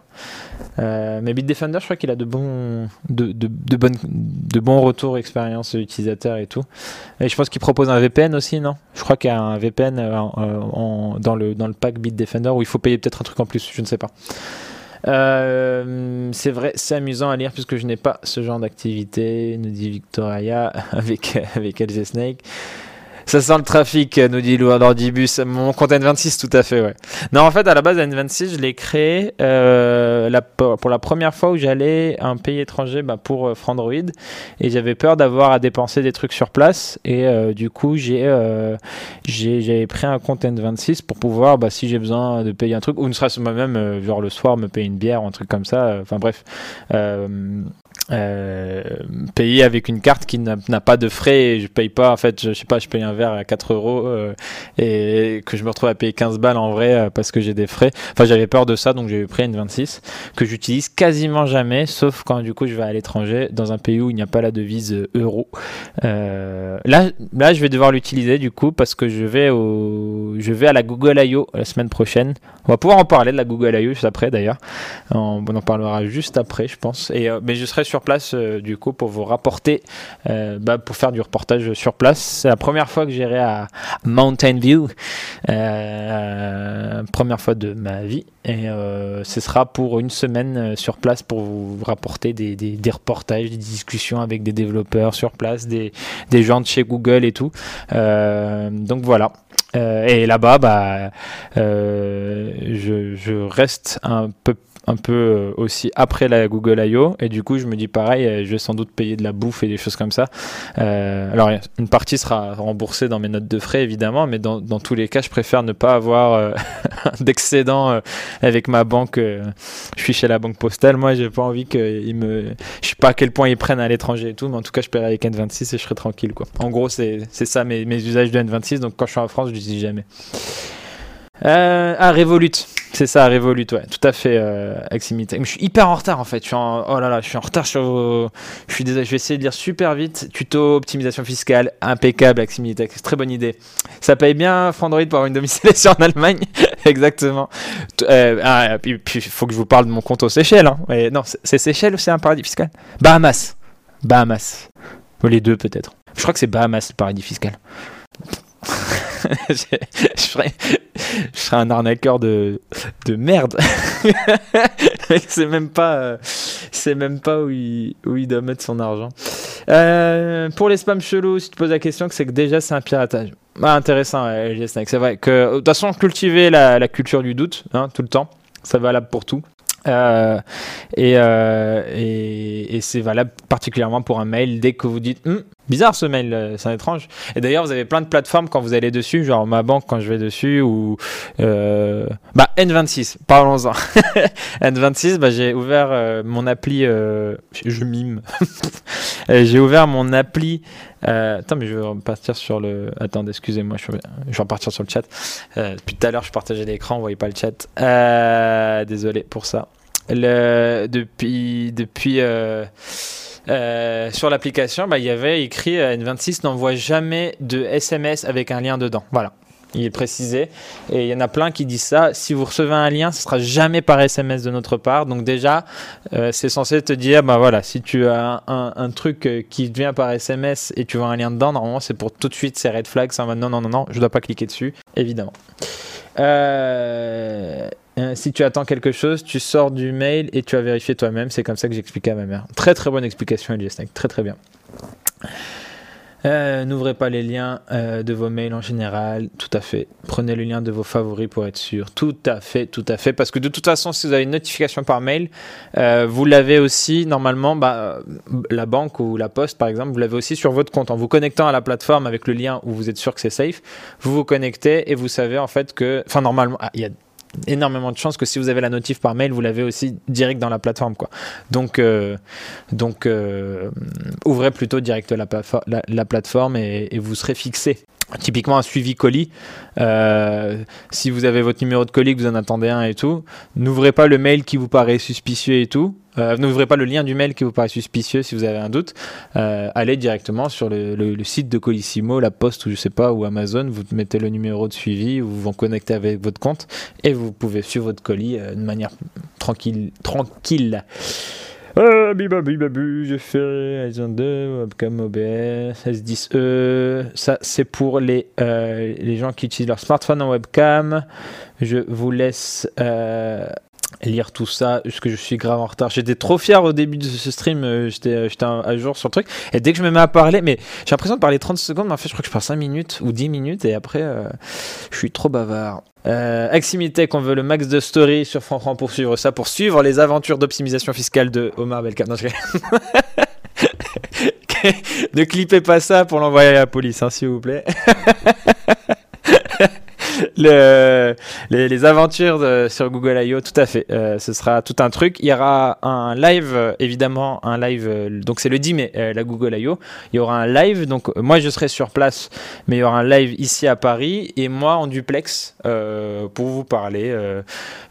Euh, mais Bitdefender, je crois qu'il a de bons, de, bonnes, de bons retours expérience utilisateur et tout. Et je pense qu'il propose un VPN aussi, non? Je crois qu'il y a un VPN euh, en, dans, le, dans le pack Bitdefender où il faut payer peut-être un truc en plus, je ne sais pas. c'est vrai, c'est amusant à lire puisque je n'ai pas ce genre d'activité, nous dit Victoria <laughs> avec, avec LG Snake. Ça sent le trafic, nous dit Lou d'Ordibus. Mon compte N26, tout à fait, ouais. Non, en fait, à la base, N26, je l'ai créé euh, pour la première fois où j'allais à un pays étranger bah, pour euh, Frandroid. Et j'avais peur d'avoir à dépenser des trucs sur place. Et euh, du coup, j'ai, euh, pris un compte N26 pour pouvoir, bah, si j'ai besoin de payer un truc, ou ne serait-ce moi-même, euh, genre le soir, me payer une bière un truc comme ça. Enfin bref. Euh, payer avec une carte qui n'a pas de frais et je paye pas en fait je, sais pas je paye un verre à 4 euros euh, et que je me retrouve à payer 15 balles en vrai euh, parce que j'ai des frais enfin j'avais peur de ça donc j'ai pris une 26 que j'utilise quasiment jamais sauf quand du coup je vais à l'étranger dans un pays où il n'y a pas la devise euro là, là, je vais devoir l'utiliser du coup parce que je vais au, je vais à la Google I.O. la semaine prochaine. On va pouvoir en parler de la Google I.O. juste après d'ailleurs. On, en parlera juste après, je pense. Mais je serai sur place du coup pour vous rapporter, bah, pour faire du reportage sur place. C'est la première fois que j'irai à Mountain View, première fois de ma vie, et ce sera pour une semaine sur place pour vous rapporter des, des, reportages, des discussions avec des développeurs sur place, des, des gens de chez Google et tout. Euh, donc voilà. Euh, et là-bas, bah, euh, je, je, reste un peu un peu euh, aussi après la Google I.O. Et du coup, je me dis pareil, euh, je vais sans doute payer de la bouffe et des choses comme ça. Euh, alors, une partie sera remboursée dans mes notes de frais, évidemment, mais dans, dans tous les cas, je préfère ne pas avoir <laughs> d'excédent avec ma banque. je suis chez la banque postale. Moi, j'ai pas envie qu'ils me. Je sais pas à quel point ils prennent à l'étranger et tout, mais en tout cas, je paierai avec N26 et je serai tranquille. Quoi. En gros, c'est ça mes, mes usages de N26. Donc, quand je suis en France, je dis jamais. Ah, Revolut. C'est ça, Revolut, ouais, tout à fait, euh, Aximite. Je suis hyper en retard en fait. Je suis en, oh là là, je suis en retard sur. Je je vais essayer de lire super vite. Tuto, optimisation fiscale, impeccable, Aximite. Très bonne idée. Ça paye bien Frandroid pour avoir une domiciliation en Allemagne? <laughs> Exactement. Euh, ah, puis il faut que je vous parle de mon compte aux Seychelles. Hein. non, c'est Seychelles ou c'est un paradis fiscal? Bahamas. Bahamas. les deux peut-être. Je crois que c'est Bahamas le paradis fiscal. <laughs> je, serais, un arnaqueur de, de merde. <laughs> c'est même pas, c'est même pas où il, doit mettre son argent. Euh, pour les spams chelous, si tu poses la question, c'est que déjà c'est un piratage. Ah, intéressant, C'est vrai que de toute façon, cultiver la, culture du doute, hein, tout le temps, c'est valable pour tout. Euh, et, euh, c'est valable particulièrement pour un mail dès que vous dites hm, bizarre ce mail, euh, c'est étrange. Et d'ailleurs, vous avez plein de plateformes quand vous allez dessus, genre ma banque quand je vais dessus, ou euh, bah N26, parlons-en. <laughs> N26, bah, j'ai ouvert euh, mon appli, euh, je mime, <laughs> j'ai ouvert mon appli. Euh, attends, mais je vais repartir sur le. Attendez, excusez-moi, je, vais repartir sur le chat. depuis tout à l'heure, je partageais l'écran, vous voyez pas le chat. désolé pour ça. Depuis depuis euh, sur l'application, bah, il y avait écrit euh, N26 n'envoie jamais de SMS avec un lien dedans. Voilà. Il est précisé. Et il y en a plein qui disent ça. Si vous recevez un lien, ce sera jamais par SMS de notre part. Donc déjà, euh, c'est censé te dire, bah voilà, si tu as un, truc euh, qui vient par SMS et tu vois un lien dedans, normalement c'est pour tout de suite ces red flags. Ça, non, non, non, non, je dois pas cliquer dessus, évidemment. Euh, euh, si tu attends quelque chose, tu sors du mail et tu as vérifié toi-même. C'est comme ça que j'expliquais à ma mère. Très très bonne explication, Snake. Très très bien. Euh, N'ouvrez pas les liens euh, de vos mails en général, tout à fait. Prenez le lien de vos favoris pour être sûr. Tout à fait, tout à fait. Parce que de toute façon, si vous avez une notification par mail, vous l'avez aussi normalement, bah, la banque ou la poste par exemple, vous l'avez aussi sur votre compte. En vous connectant à la plateforme avec le lien où vous êtes sûr que c'est safe, vous vous connectez et vous savez en fait que, enfin normalement, ah, il y a énormément de chances que si vous avez la notif par mail, vous l'avez aussi direct dans la plateforme. Quoi. Donc, euh, euh, ouvrez plutôt direct la, la, la plateforme et, vous serez fixé. Typiquement un suivi colis, euh, si vous avez votre numéro de colis, que vous en attendez un et tout, n'ouvrez pas le mail qui vous paraît suspicieux et tout, euh, n'ouvrez pas le lien du mail qui vous paraît suspicieux si vous avez un doute. Euh, allez directement sur le, le, le, site de Colissimo, la Poste ou je sais pas, ou Amazon. Vous mettez le numéro de suivi, vous vous connectez avec votre compte et vous pouvez suivre votre colis euh, de manière tranquille. tranquille. Euh, j'ai fait Ryzen 2, webcam OBS, S10e. Ça, c'est pour les, euh, les gens qui utilisent leur smartphone en webcam. Je vous laisse euh, lire tout ça, parce que je suis grave en retard. J'étais trop fier au début de ce stream, euh, j'étais à jour sur le truc. Et dès que je me mets à parler, mais j'ai l'impression de parler 30 secondes, mais en fait, je crois que je parle 5 minutes ou 10 minutes, et après, euh, je suis trop bavard. Euh, Aximitech, on veut le max de story sur Franfran pour suivre ça, pour suivre les aventures d'optimisation fiscale de Omar Belkam. Non, <laughs> ne clippez pas ça pour l'envoyer à la police, hein, s'il vous plaît. <laughs> <laughs> le, les, les aventures sur Google I.O. Tout à fait. Euh, ce sera tout un truc. Il y aura un live, euh, évidemment, un live. euh, donc c'est le 10 mai, la Google I.O. Il y aura un live. Donc moi je serai sur place, mais il y aura un live ici à Paris et moi en duplex pour vous parler.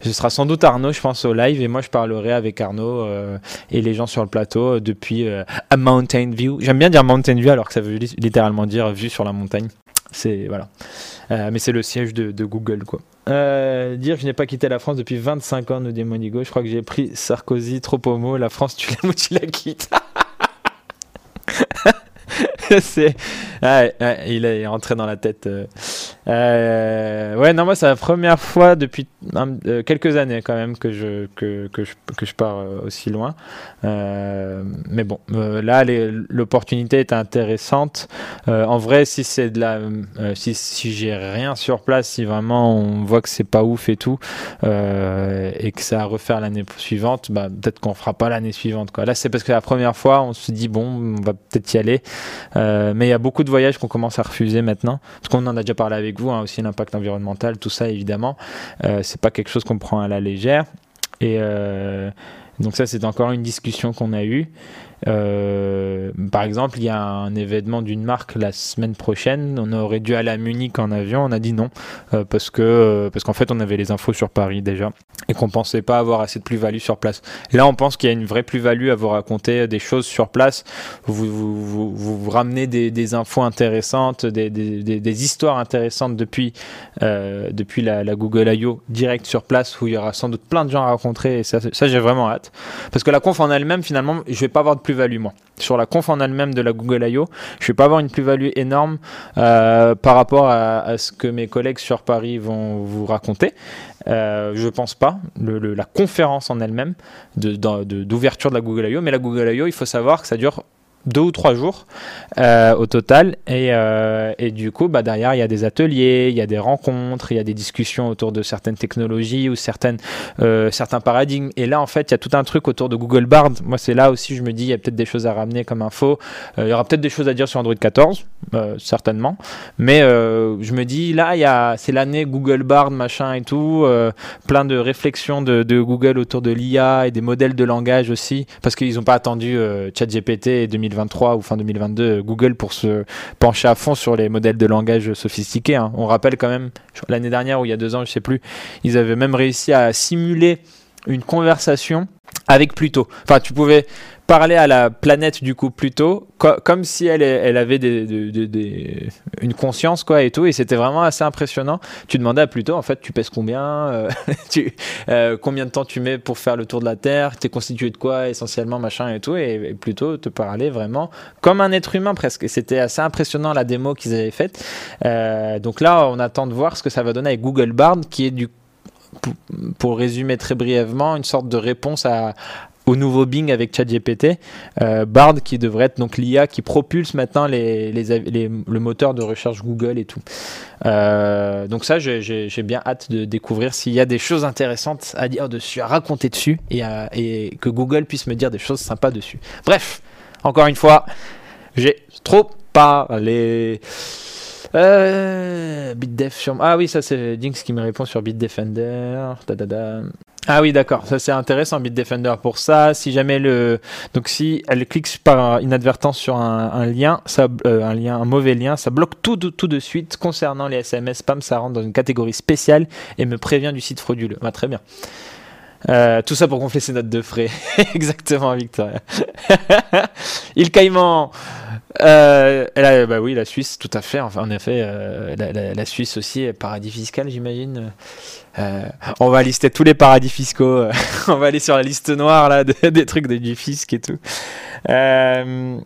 ce sera sans doute Arnaud, je pense, au live et moi je parlerai avec Arnaud et les gens sur le plateau depuis a Mountain View. J'aime bien dire Mountain View alors que ça veut li- littéralement dire vue sur la montagne. C'est voilà. Euh, mais c'est le siège de, Google, quoi. Euh, dire je n'ai pas quitté la France depuis 25 ans, nous dit Monigo. Je crois que j'ai pris Sarkozy trop homo. La France, tu ou <laughs> tu la quittes <laughs> c'est ouais, ouais, il est rentré dans la tête euh. Euh, ouais non moi c'est la première fois depuis euh, quelques années quand même que je que, que je que je pars euh, aussi loin mais bon là l'opportunité est intéressante en vrai, si c'est de la, si, si j'ai rien sur place, si vraiment on voit que c'est pas ouf et tout, et que c'est à refaire l'année suivante, bah, peut-être qu'on fera pas l'année suivante. Quoi. Là, c'est parce que la première fois, on se dit bon, on va peut-être y aller, mais il y a beaucoup de voyages qu'on commence à refuser maintenant, parce qu'on en a déjà parlé avec hein, aussi l'impact environnemental, tout ça évidemment, euh, c'est pas quelque chose qu'on prend à la légère, et euh, donc ça, c'est encore une discussion qu'on a eue. Euh, par exemple, il y a un événement d'une marque la semaine prochaine. On aurait dû aller à Munich en avion. On a dit non euh, parce que euh, parce qu'en fait, on avait les infos sur Paris déjà et qu'on pensait pas avoir assez de plus-value sur place. Là, on pense qu'il y a une vraie plus-value à vous raconter des choses sur place. Vous vous, vous, ramenez des, infos intéressantes, des, des, histoires intéressantes depuis depuis la, Google I.O. direct sur place où il y aura sans doute plein de gens à rencontrer. Et ça, ça j'ai vraiment hâte. Parce que la conf en elle-même, finalement, je vais pas avoir de plus-value, moi. Sur la conf en elle-même de la Google I.O., je vais pas avoir une plus-value énorme euh, par rapport à, ce que mes collègues sur Paris vont vous raconter. Euh, je pense pas. Le, la conférence en elle-même de- dans- de- d'ouverture de, la Google I.O., mais la Google I.O., il faut savoir que ça dure deux ou trois jours euh, au total. Et, euh, et du coup bah, derrière il y a des ateliers il y a des rencontres il y a des discussions autour de certaines technologies ou certaines euh, certains paradigmes. Et là en fait il y a tout un truc autour de Google Bard. Moi c'est là aussi je me dis il y a peut-être des choses à ramener comme info. Il y aura peut-être des choses à dire sur Android 14 euh, certainement. Mais je me dis là il y a c'est l'année Google Bard machin et tout plein de réflexions de, Google autour de l'IA et des modèles de langage aussi parce qu'ils n'ont pas attendu ChatGPT et 2023 ou fin 2022 euh, Google pour se pencher à fond sur les modèles de langage sophistiqués hein. on rappelle quand même l'année dernière ou il y a deux ans je sais plus ils avaient même réussi à simuler une conversation avec Pluto. Enfin, tu pouvais parler à la planète du coup Pluto co- comme si elle, elle avait des, des- une conscience quoi et tout. Et c'était vraiment assez impressionnant. Tu demandais à Pluto en fait, tu pèses combien, euh, <laughs> tu, euh, combien de temps tu mets pour faire le tour de la Terre, t'es constitué de quoi essentiellement machin et tout. Et, Pluto te parlait vraiment comme un être humain presque. Et c'était assez impressionnant la démo qu'ils avaient faite. Euh, donc là, on attend de voir ce que ça va donner avec Google Bard, qui est du pour résumer très brièvement, une sorte de réponse à, au nouveau Bing avec ChatGPT, euh, Bard qui devrait être donc l'IA qui propulse maintenant les, le moteur de recherche Google et tout. Euh, donc ça, j'ai- bien hâte de découvrir s'il y a des choses intéressantes à dire dessus, à raconter dessus et que Google puisse me dire des choses sympas dessus. Bref, encore une fois, j'ai trop parlé. Euh, Bitdef sur. Ah oui, ça c'est Jinx qui me répond sur Bitdefender. Da, da, da. Ah oui, d'accord. Ça c'est intéressant Bitdefender pour ça. Si jamais le donc si elle clique par inadvertance sur un, lien, ça euh, un lien, un mauvais lien, ça bloque tout de, tout de suite concernant les SMS spam. Ça rentre dans une catégorie spéciale et me prévient du site frauduleux. Bah, très bien. Euh, tout ça pour gonfler ses notes de frais. <laughs> Exactement, Victoria. <laughs> Il Caïman. Euh, la- bah oui, la Suisse, tout à fait. Enfin, en effet, euh, la, la- la Suisse aussi paradis fiscal, j'imagine. Euh, on va lister tous les paradis fiscaux. <laughs> on va aller sur la liste noire là de- <laughs> des trucs de, du fisc et tout. Euh,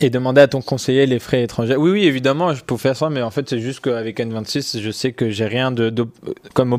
et demander à ton conseiller les frais étrangers. Oui, oui, évidemment, je peux faire ça, mais en fait, c'est juste qu'avec N26, je sais que j'ai rien de, de- comme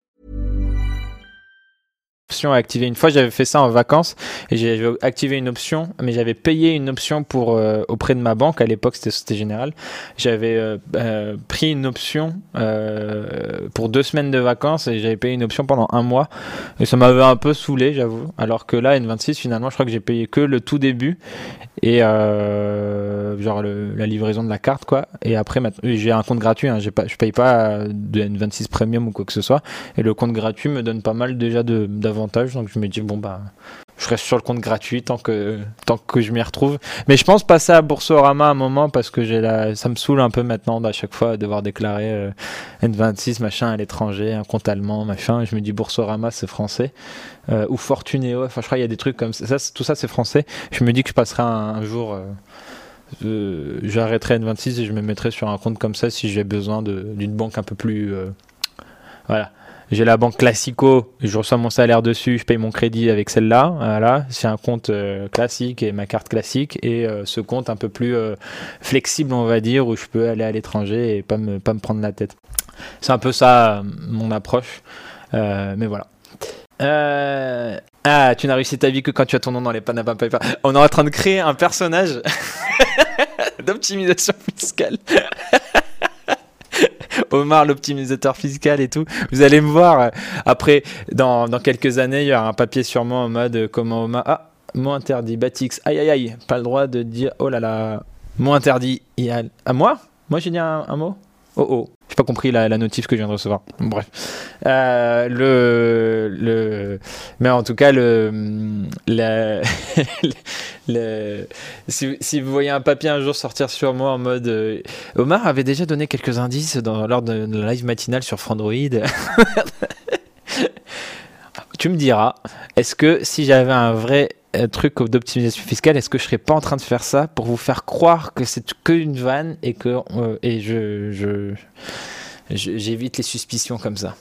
À activer. Une fois, j'avais fait ça en vacances et j'avais activé une option, mais j'avais payé une option pour euh, auprès de ma banque. À l'époque, c'était Société Générale. J'avais euh, euh, pris une option pour deux semaines de vacances et j'avais payé une option pendant un mois. Et ça m'avait un peu saoulé, j'avoue. Alors que là, N26, finalement, je crois que j'ai payé que le tout début et genre la livraison de la carte, quoi. Et après, j'ai un compte gratuit. Hein, pas, je paye pas de N26 Premium ou quoi que ce soit. Et le compte gratuit me donne pas mal déjà de- Donc je me dis, bon, bah, je reste sur le compte gratuit tant que, tant que je m'y retrouve. Mais je pense passer à Boursorama un moment parce que j'ai la, ça me saoule un peu maintenant à chaque fois devoir déclarer euh, N26 machin à l'étranger, un compte allemand, machin. Je me dis Boursorama c'est français. Euh, ou Fortuneo, enfin je crois qu'il y a des trucs comme ça. Ça, tout ça c'est français. Je me dis que je passerai un, jour. euh, euh, j'arrêterai N26 et je me mettrai sur un compte comme ça si j'ai besoin d'une banque un peu plus. voilà. J'ai la banque Classico, je reçois mon salaire dessus, je paye mon crédit avec celle-là. Voilà, c'est un compte euh, classique et ma carte classique. Et euh, ce compte un peu plus euh, flexible, on va dire, où je peux aller à l'étranger et pas me, pas me prendre la tête. C'est un peu ça mon approche. Mais voilà. Ah, tu n'as réussi ta vie que quand tu as ton nom dans les Panama Papers. On est en train de créer un personnage <laughs> d'optimisation fiscale. <laughs> Omar, l'optimisateur fiscal et tout. Vous allez me voir. euh, Après, dans, dans quelques années, il y aura un papier sur moi en mode euh, comment Omar. Ah, mot interdit. Batix. Aïe, aïe, aïe. Pas le droit de dire. Oh là là. Mot interdit. Il y a... À moi? Moi, j'ai dit un, un mot? Oh oh. J'ai pas compris la, la notif que je viens de recevoir. Bref. Euh, le, le, mais en tout cas, le, le, <laughs> le- si, si vous voyez un papier un jour sortir sur moi en mode, euh, Omar avait déjà donné quelques indices dans, lors de la live matinale sur Frandroid. <laughs> tu me diras, est-ce que si j'avais un vrai truc d'optimisation fiscale, est-ce que je serais pas en train de faire ça pour vous faire croire que c'est que une vanne et que euh, et je, je j'évite les suspicions comme ça?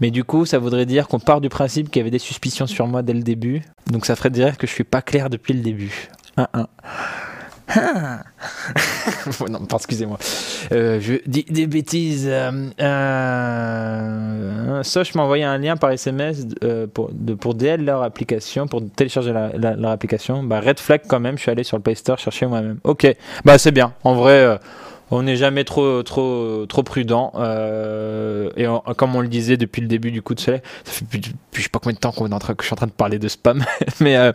Mais du coup, ça voudrait dire qu'on part du principe qu'il y avait des suspicions sur moi dès le début. Donc ça ferait dire que je suis pas clair depuis le début. Un, un. Ah. <laughs> non, excusez-moi. Euh, je dis des bêtises. Euh, euh, Soch m'a envoyé un lien par SMS euh, pour, de, pour DL leur application, pour télécharger leur application. Bah, Red Flag quand même, je suis allé sur le Play Store chercher moi-même. Ok, bah c'est bien. En vrai, euh, on n'est jamais trop, trop, trop prudent. euh, et en- comme on le disait depuis le début du coup de soleil, ça fait plus, je sais pas combien de temps qu'on que je suis en train de parler de spam. <laughs> mais euh,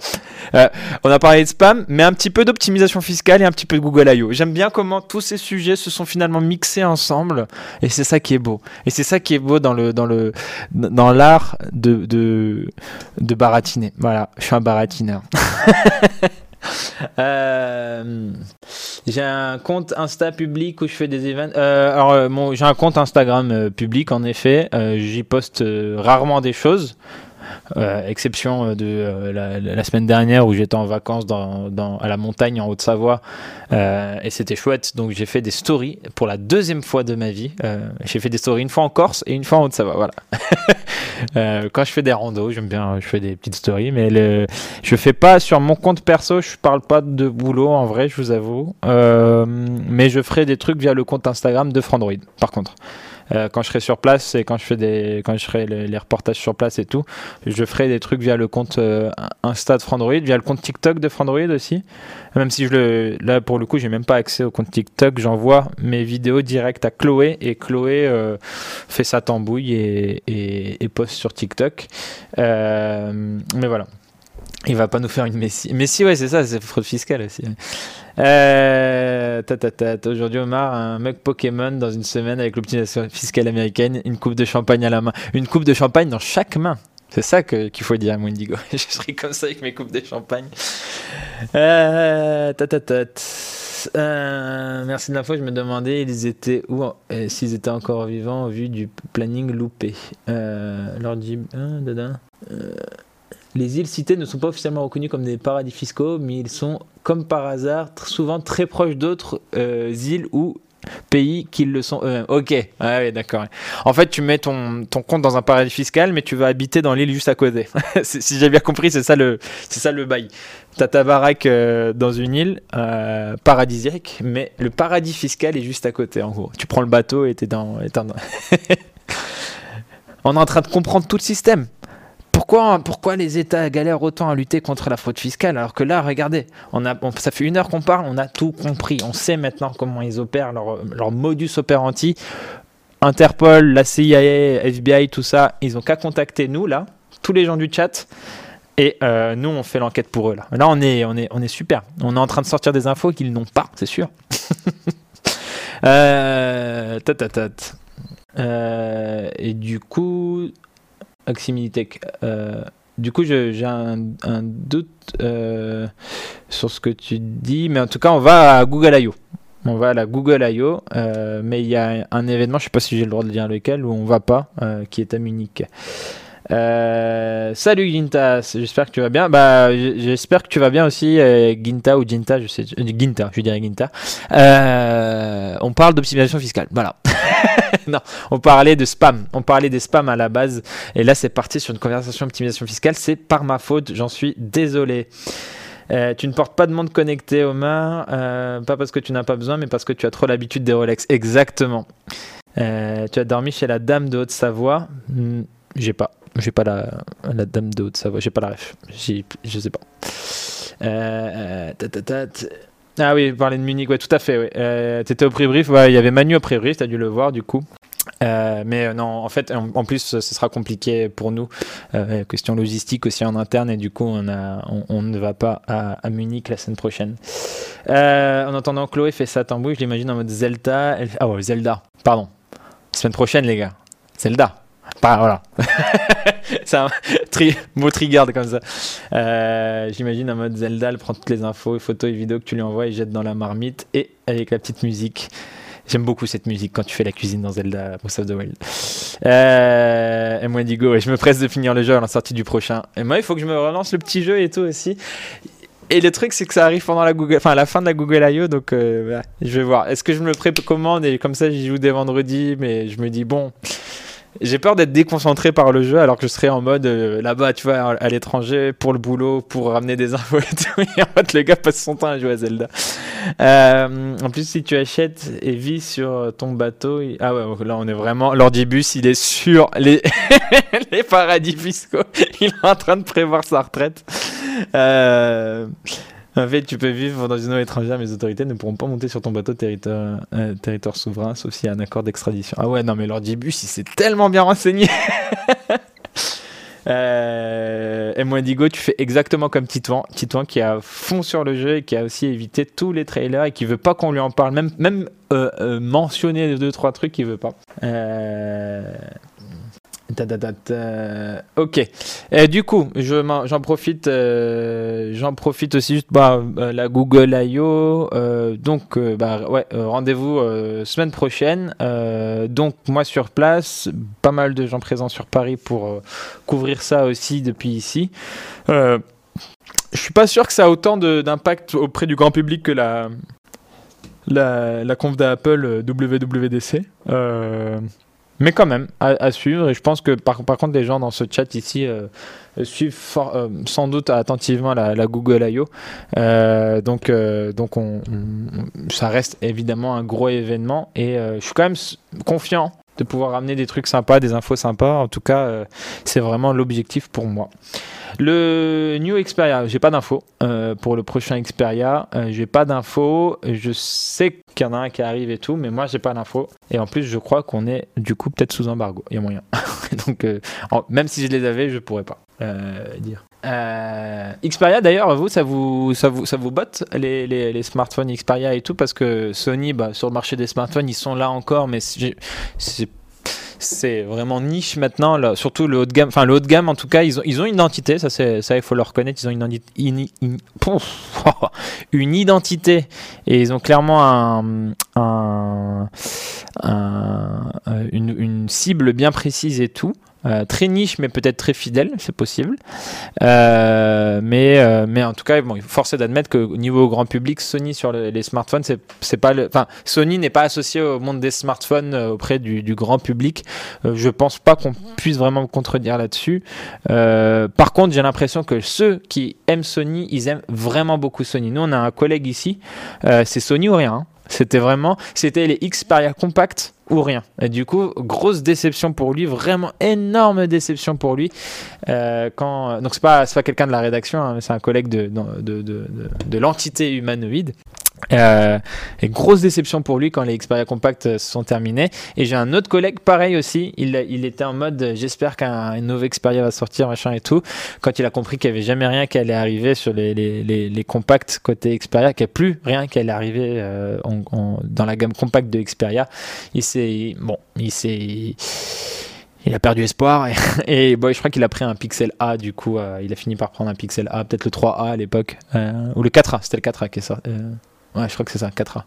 euh, on a parlé de spam, mais un petit peu d'optimisation fiscale et un petit peu de Google I.O. J'aime bien comment tous ces sujets se sont finalement mixés ensemble. Et c'est ça qui est beau. Et c'est ça qui est beau dans le dans le dans l'art de, de de baratiner. Voilà, je suis un baratineur. <laughs> Euh, j'ai un compte Insta public où je fais des événements. Euh, alors, euh, j'ai un compte Instagram public en effet. J'y poste rarement des choses. Euh, exception euh, de euh, la, semaine dernière où j'étais en vacances à la montagne en Haute-Savoie et c'était chouette. Donc j'ai fait des stories pour la deuxième fois de ma vie. J'ai fait des stories une fois en Corse et une fois en Haute-Savoie. Voilà. <laughs> Quand je fais des randos, j'aime bien, je fais des petites stories, mais le, je fais pas sur mon compte perso. Je parle pas de boulot en vrai, je vous avoue. Mais je ferai des trucs via le compte Instagram de Frandroid. Par contre. Euh, quand je serai sur place et quand je fais des quand je ferai les, les reportages sur place et tout je ferai des trucs via le compte euh, Insta de Frandroid via le compte TikTok de Frandroid aussi. Même si je le là pour le coup j'ai même pas accès au compte TikTok j'envoie mes vidéos directes à Chloé et Chloé euh, fait sa tambouille et, et, et poste sur TikTok. Euh, mais voilà il va pas nous faire une Messi. Messi, ouais, c'est ça, c'est fraude fiscale aussi. Euh. Aujourd'hui, Omar, un mug Pokémon dans une semaine avec l'optimisation fiscale américaine, une coupe de champagne à la main. Une coupe de champagne dans chaque main. C'est ça qu'il faut dire à mon Indigo. <laughs> je serai comme ça avec mes coupes de champagne. Euh. Euh, merci de l'info. Je me demandais ils étaient où, s'ils étaient encore vivants au vu du planning loupé? Euh, leur dit, hein. Euh, les îles citées ne sont pas officiellement reconnues comme des paradis fiscaux, mais ils sont, comme par hasard, souvent très proches d'autres euh, îles ou pays qui le sont eux-mêmes. Ok, ah ouais, d'accord. En fait, tu mets ton, ton compte dans un paradis fiscal, mais tu vas habiter dans l'île juste à côté. <laughs> Si j'ai bien compris, c'est ça le, c'est ça le bail. T'as ta baraque euh, dans une île euh, paradisiaque, mais le paradis fiscal est juste à côté, en gros. Tu prends le bateau et t'es dans. t'es dans- <laughs> On est en train de comprendre tout le système. Pourquoi, les États galèrent autant à lutter contre la fraude fiscale alors que là, regardez, ça fait une heure qu'on parle, on a tout compris. On sait maintenant comment ils opèrent, leur, modus operandi. Interpol, la CIA, FBI, tout ça, ils ont qu'à contacter nous, là, tous les gens du chat. Et euh, nous, on fait l'enquête pour eux, là. Là, on est, on, est, on est super. On est en train de sortir des infos qu'ils n'ont pas, c'est sûr. <laughs> euh. Euh, et du coup, Oxymilitech. Euh, du coup, j'ai un, doute euh, sur ce que tu dis, mais en tout cas, on va à Google I.O. On va à la Google I.O. euh, mais il y a un événement, je sais pas si j'ai le droit de dire lequel, où on va pas, qui est à Munich. Euh, salut Ginta, j'espère que tu vas bien. Bah, j'espère que tu vas bien aussi, euh, Ginta ou Ginta, je sais, euh, Ginta, je dirais Ginta. Euh, on parle d'optimisation fiscale, voilà. <laughs> non, on parlait de spam, on parlait des spams à la base, et là c'est parti sur une conversation optimisation fiscale. C'est par ma faute, j'en suis désolé. Tu ne portes pas de montre connectée, euh, pas parce que tu n'as pas besoin, mais parce que tu as trop l'habitude des Rolex. Exactement. Tu as dormi chez la dame de Haute-Savoie? Hmm, J'ai pas. J'ai pas la, la dame de Haute-Savoie. J'ai pas la ref. Je sais pas. Euh, euh. Ah oui, parler de Munich, ouais, tout à fait. Ouais. Euh, T'étais au pré-brief, il y avait Manu au pré-brief, t'as dû le voir du coup. Mais non, en fait, en, plus, ce sera compliqué pour nous. Question logistique aussi en interne, et du coup, on, a, on, ne va pas à, à Munich la semaine prochaine. En entendant Chloé fait ça tambouille, je l'imagine en mode Zelda. Ah ouais, Zelda, pardon. Semaine prochaine, les gars. Zelda. Pas, voilà. <laughs> C'est un tri mot trigger comme ça. Euh, J'imagine en mode Zelda, elle prend toutes les infos, photos et vidéos que tu lui envoies et jette dans la marmite et avec la petite musique. J'aime beaucoup cette musique quand tu fais la cuisine dans Zelda Breath of the Wild. Euh, Digo, et je me presse de finir le jeu à la sortie du prochain. Et moi, il faut que je me relance le petit jeu et tout aussi. Et le truc, c'est que ça arrive pendant la Google, enfin à la fin de la Google I.O. Donc, euh, voilà, je vais voir. Est-ce que je me précommande et comme ça, j'y joue dès vendredi. Mais je me dis bon, j'ai peur d'être déconcentré par le jeu alors que je serais en mode euh, là-bas, tu vois, à, l'étranger pour le boulot, pour ramener des infos et tout. <laughs> Et en fait, le gars passe son temps à jouer à Zelda. Euh, en plus, si tu achètes et vis sur ton bateau, ah ouais, là on est vraiment. L'ordibus, il est sur les, <laughs> les paradis fiscaux. Il est en train de prévoir sa retraite. Euh, En fait, tu peux vivre dans une eau étrangère, mais les autorités ne pourront pas monter sur ton bateau territoire, euh, souverain, sauf s'il y a un accord d'extradition. Ah ouais, non, mais l'ordibus, il s'est tellement bien renseigné. <laughs> Euh, et Digo, tu fais exactement comme Titouan. Titouan qui a fond sur le jeu et qui a aussi évité tous les trailers et qui veut pas qu'on lui en parle, même, même euh, euh, mentionner deux, trois trucs, il veut pas. Ok. Et du coup, je j'en profite, euh, j'en profite aussi juste bah, euh, la Google I.O. euh, donc, euh, bah, ouais, rendez-vous semaine prochaine. Donc, moi sur place, pas mal de gens présents sur Paris pour couvrir ça aussi depuis ici. Je suis pas sûr que ça a autant d'impact auprès du grand public que la la, la conf d'Apple WWDC. Mais quand même, à, suivre. Et je pense que par, contre, les gens dans ce chat ici euh, suivent euh, sans doute attentivement la, Google I.O. Euh, donc, donc on, on- ça reste évidemment un gros événement. Et je suis quand même confiant de pouvoir ramener des trucs sympas, des infos sympas. En tout cas, c'est vraiment l'objectif pour moi. Le New Xperia, j'ai pas d'infos euh, pour le prochain Xperia. Euh, j'ai pas d'infos. Je sais qu'il y en a un qui arrive et tout, mais moi j'ai pas d'infos. Et en plus, je crois qu'on est du coup peut-être sous embargo. Il y a moyen. <laughs> Donc, euh, même si je les avais, je pourrais pas dire. Xperia d'ailleurs, vous ça vous ça vous ça vous botte les, les, les smartphones Xperia et tout? Parce que Sony, bah, sur le marché des smartphones, ils sont là encore, mais c'est- c'est vraiment niche maintenant, surtout le haut de gamme. Enfin, le haut de gamme, en tout cas, ils ont, ils ont une identité, ça, c'est, ça il faut le reconnaître, ils ont une, <laughs> une, identité et ils ont clairement euh, une cible bien précise et tout. Euh, très niche, mais peut-être très fidèle, c'est possible. Euh, mais, euh, mais en tout cas, bon, il faut forcer d'admettre qu'au niveau grand public, Sony sur le- les smartphones, c'est, pas enfin, Sony n'est pas associé au monde des smartphones auprès du, grand public. Je pense pas qu'on puisse vraiment me contredire là-dessus. Par contre, j'ai l'impression que ceux qui aiment Sony, ils aiment vraiment beaucoup Sony. Nous, on a un collègue ici, c'est Sony ou rien. hein? C'était vraiment, c'était les Xperia Compact ou rien. Et du coup, grosse déception pour lui, vraiment énorme déception pour lui. Euh, quand, donc c'est pas, pas quelqu'un de la rédaction, hein, c'est un collègue de, de, de, de l'entité humanoïde. Euh, et grosse déception pour lui quand les Xperia Compact euh, sont terminés. Et j'ai un autre collègue pareil aussi. Il, était en mode euh, j'espère qu'un nouveau Xperia va sortir machin et tout. Quand il a compris qu'il n'y avait jamais rien qui allait arriver sur les, compacts côté Xperia, qu'il n'y a plus rien qui allait arriver dans la gamme compacte de Xperia, il s'est bon, il s'est il a perdu espoir <laughs> et, bon, je crois qu'il a pris un Pixel A du coup il a fini par prendre un Pixel A peut-être le 3A à l'époque ou le 4A c'était le 4A qui est sorti Ouais, je crois que c'est ça, 4A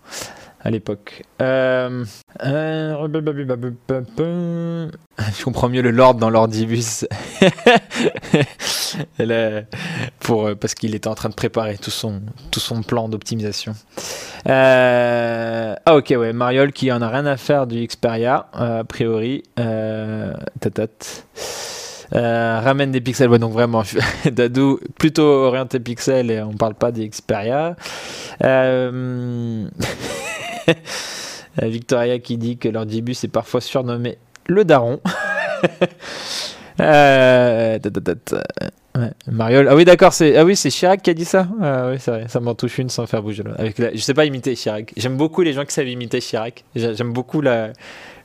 à l'époque. Euh, euh, je comprends mieux le Lord dans l'ordibus. <laughs> Pour, euh, parce qu'il était en train de préparer tout son, tout son plan d'optimisation. Ah ok, ouais, Mariol qui en a rien à faire du Xperia, a priori. Tatat. Euh, ramène des pixels, ouais, donc vraiment, <laughs> Dadou plutôt orienté pixel et on parle pas des Xperia. Euh, <laughs> Victoria qui dit que leur début est parfois surnommé le daron. <laughs> Euh. Ah oui, d'accord, c'est ah oui, c'est Chirac qui a dit ça? Ah oui, c'est vrai, ça m'en touche une sans faire bouger. Avec la... Je sais pas imiter Chirac. J'aime beaucoup les gens qui savent imiter Chirac. J'a- J'aime beaucoup la...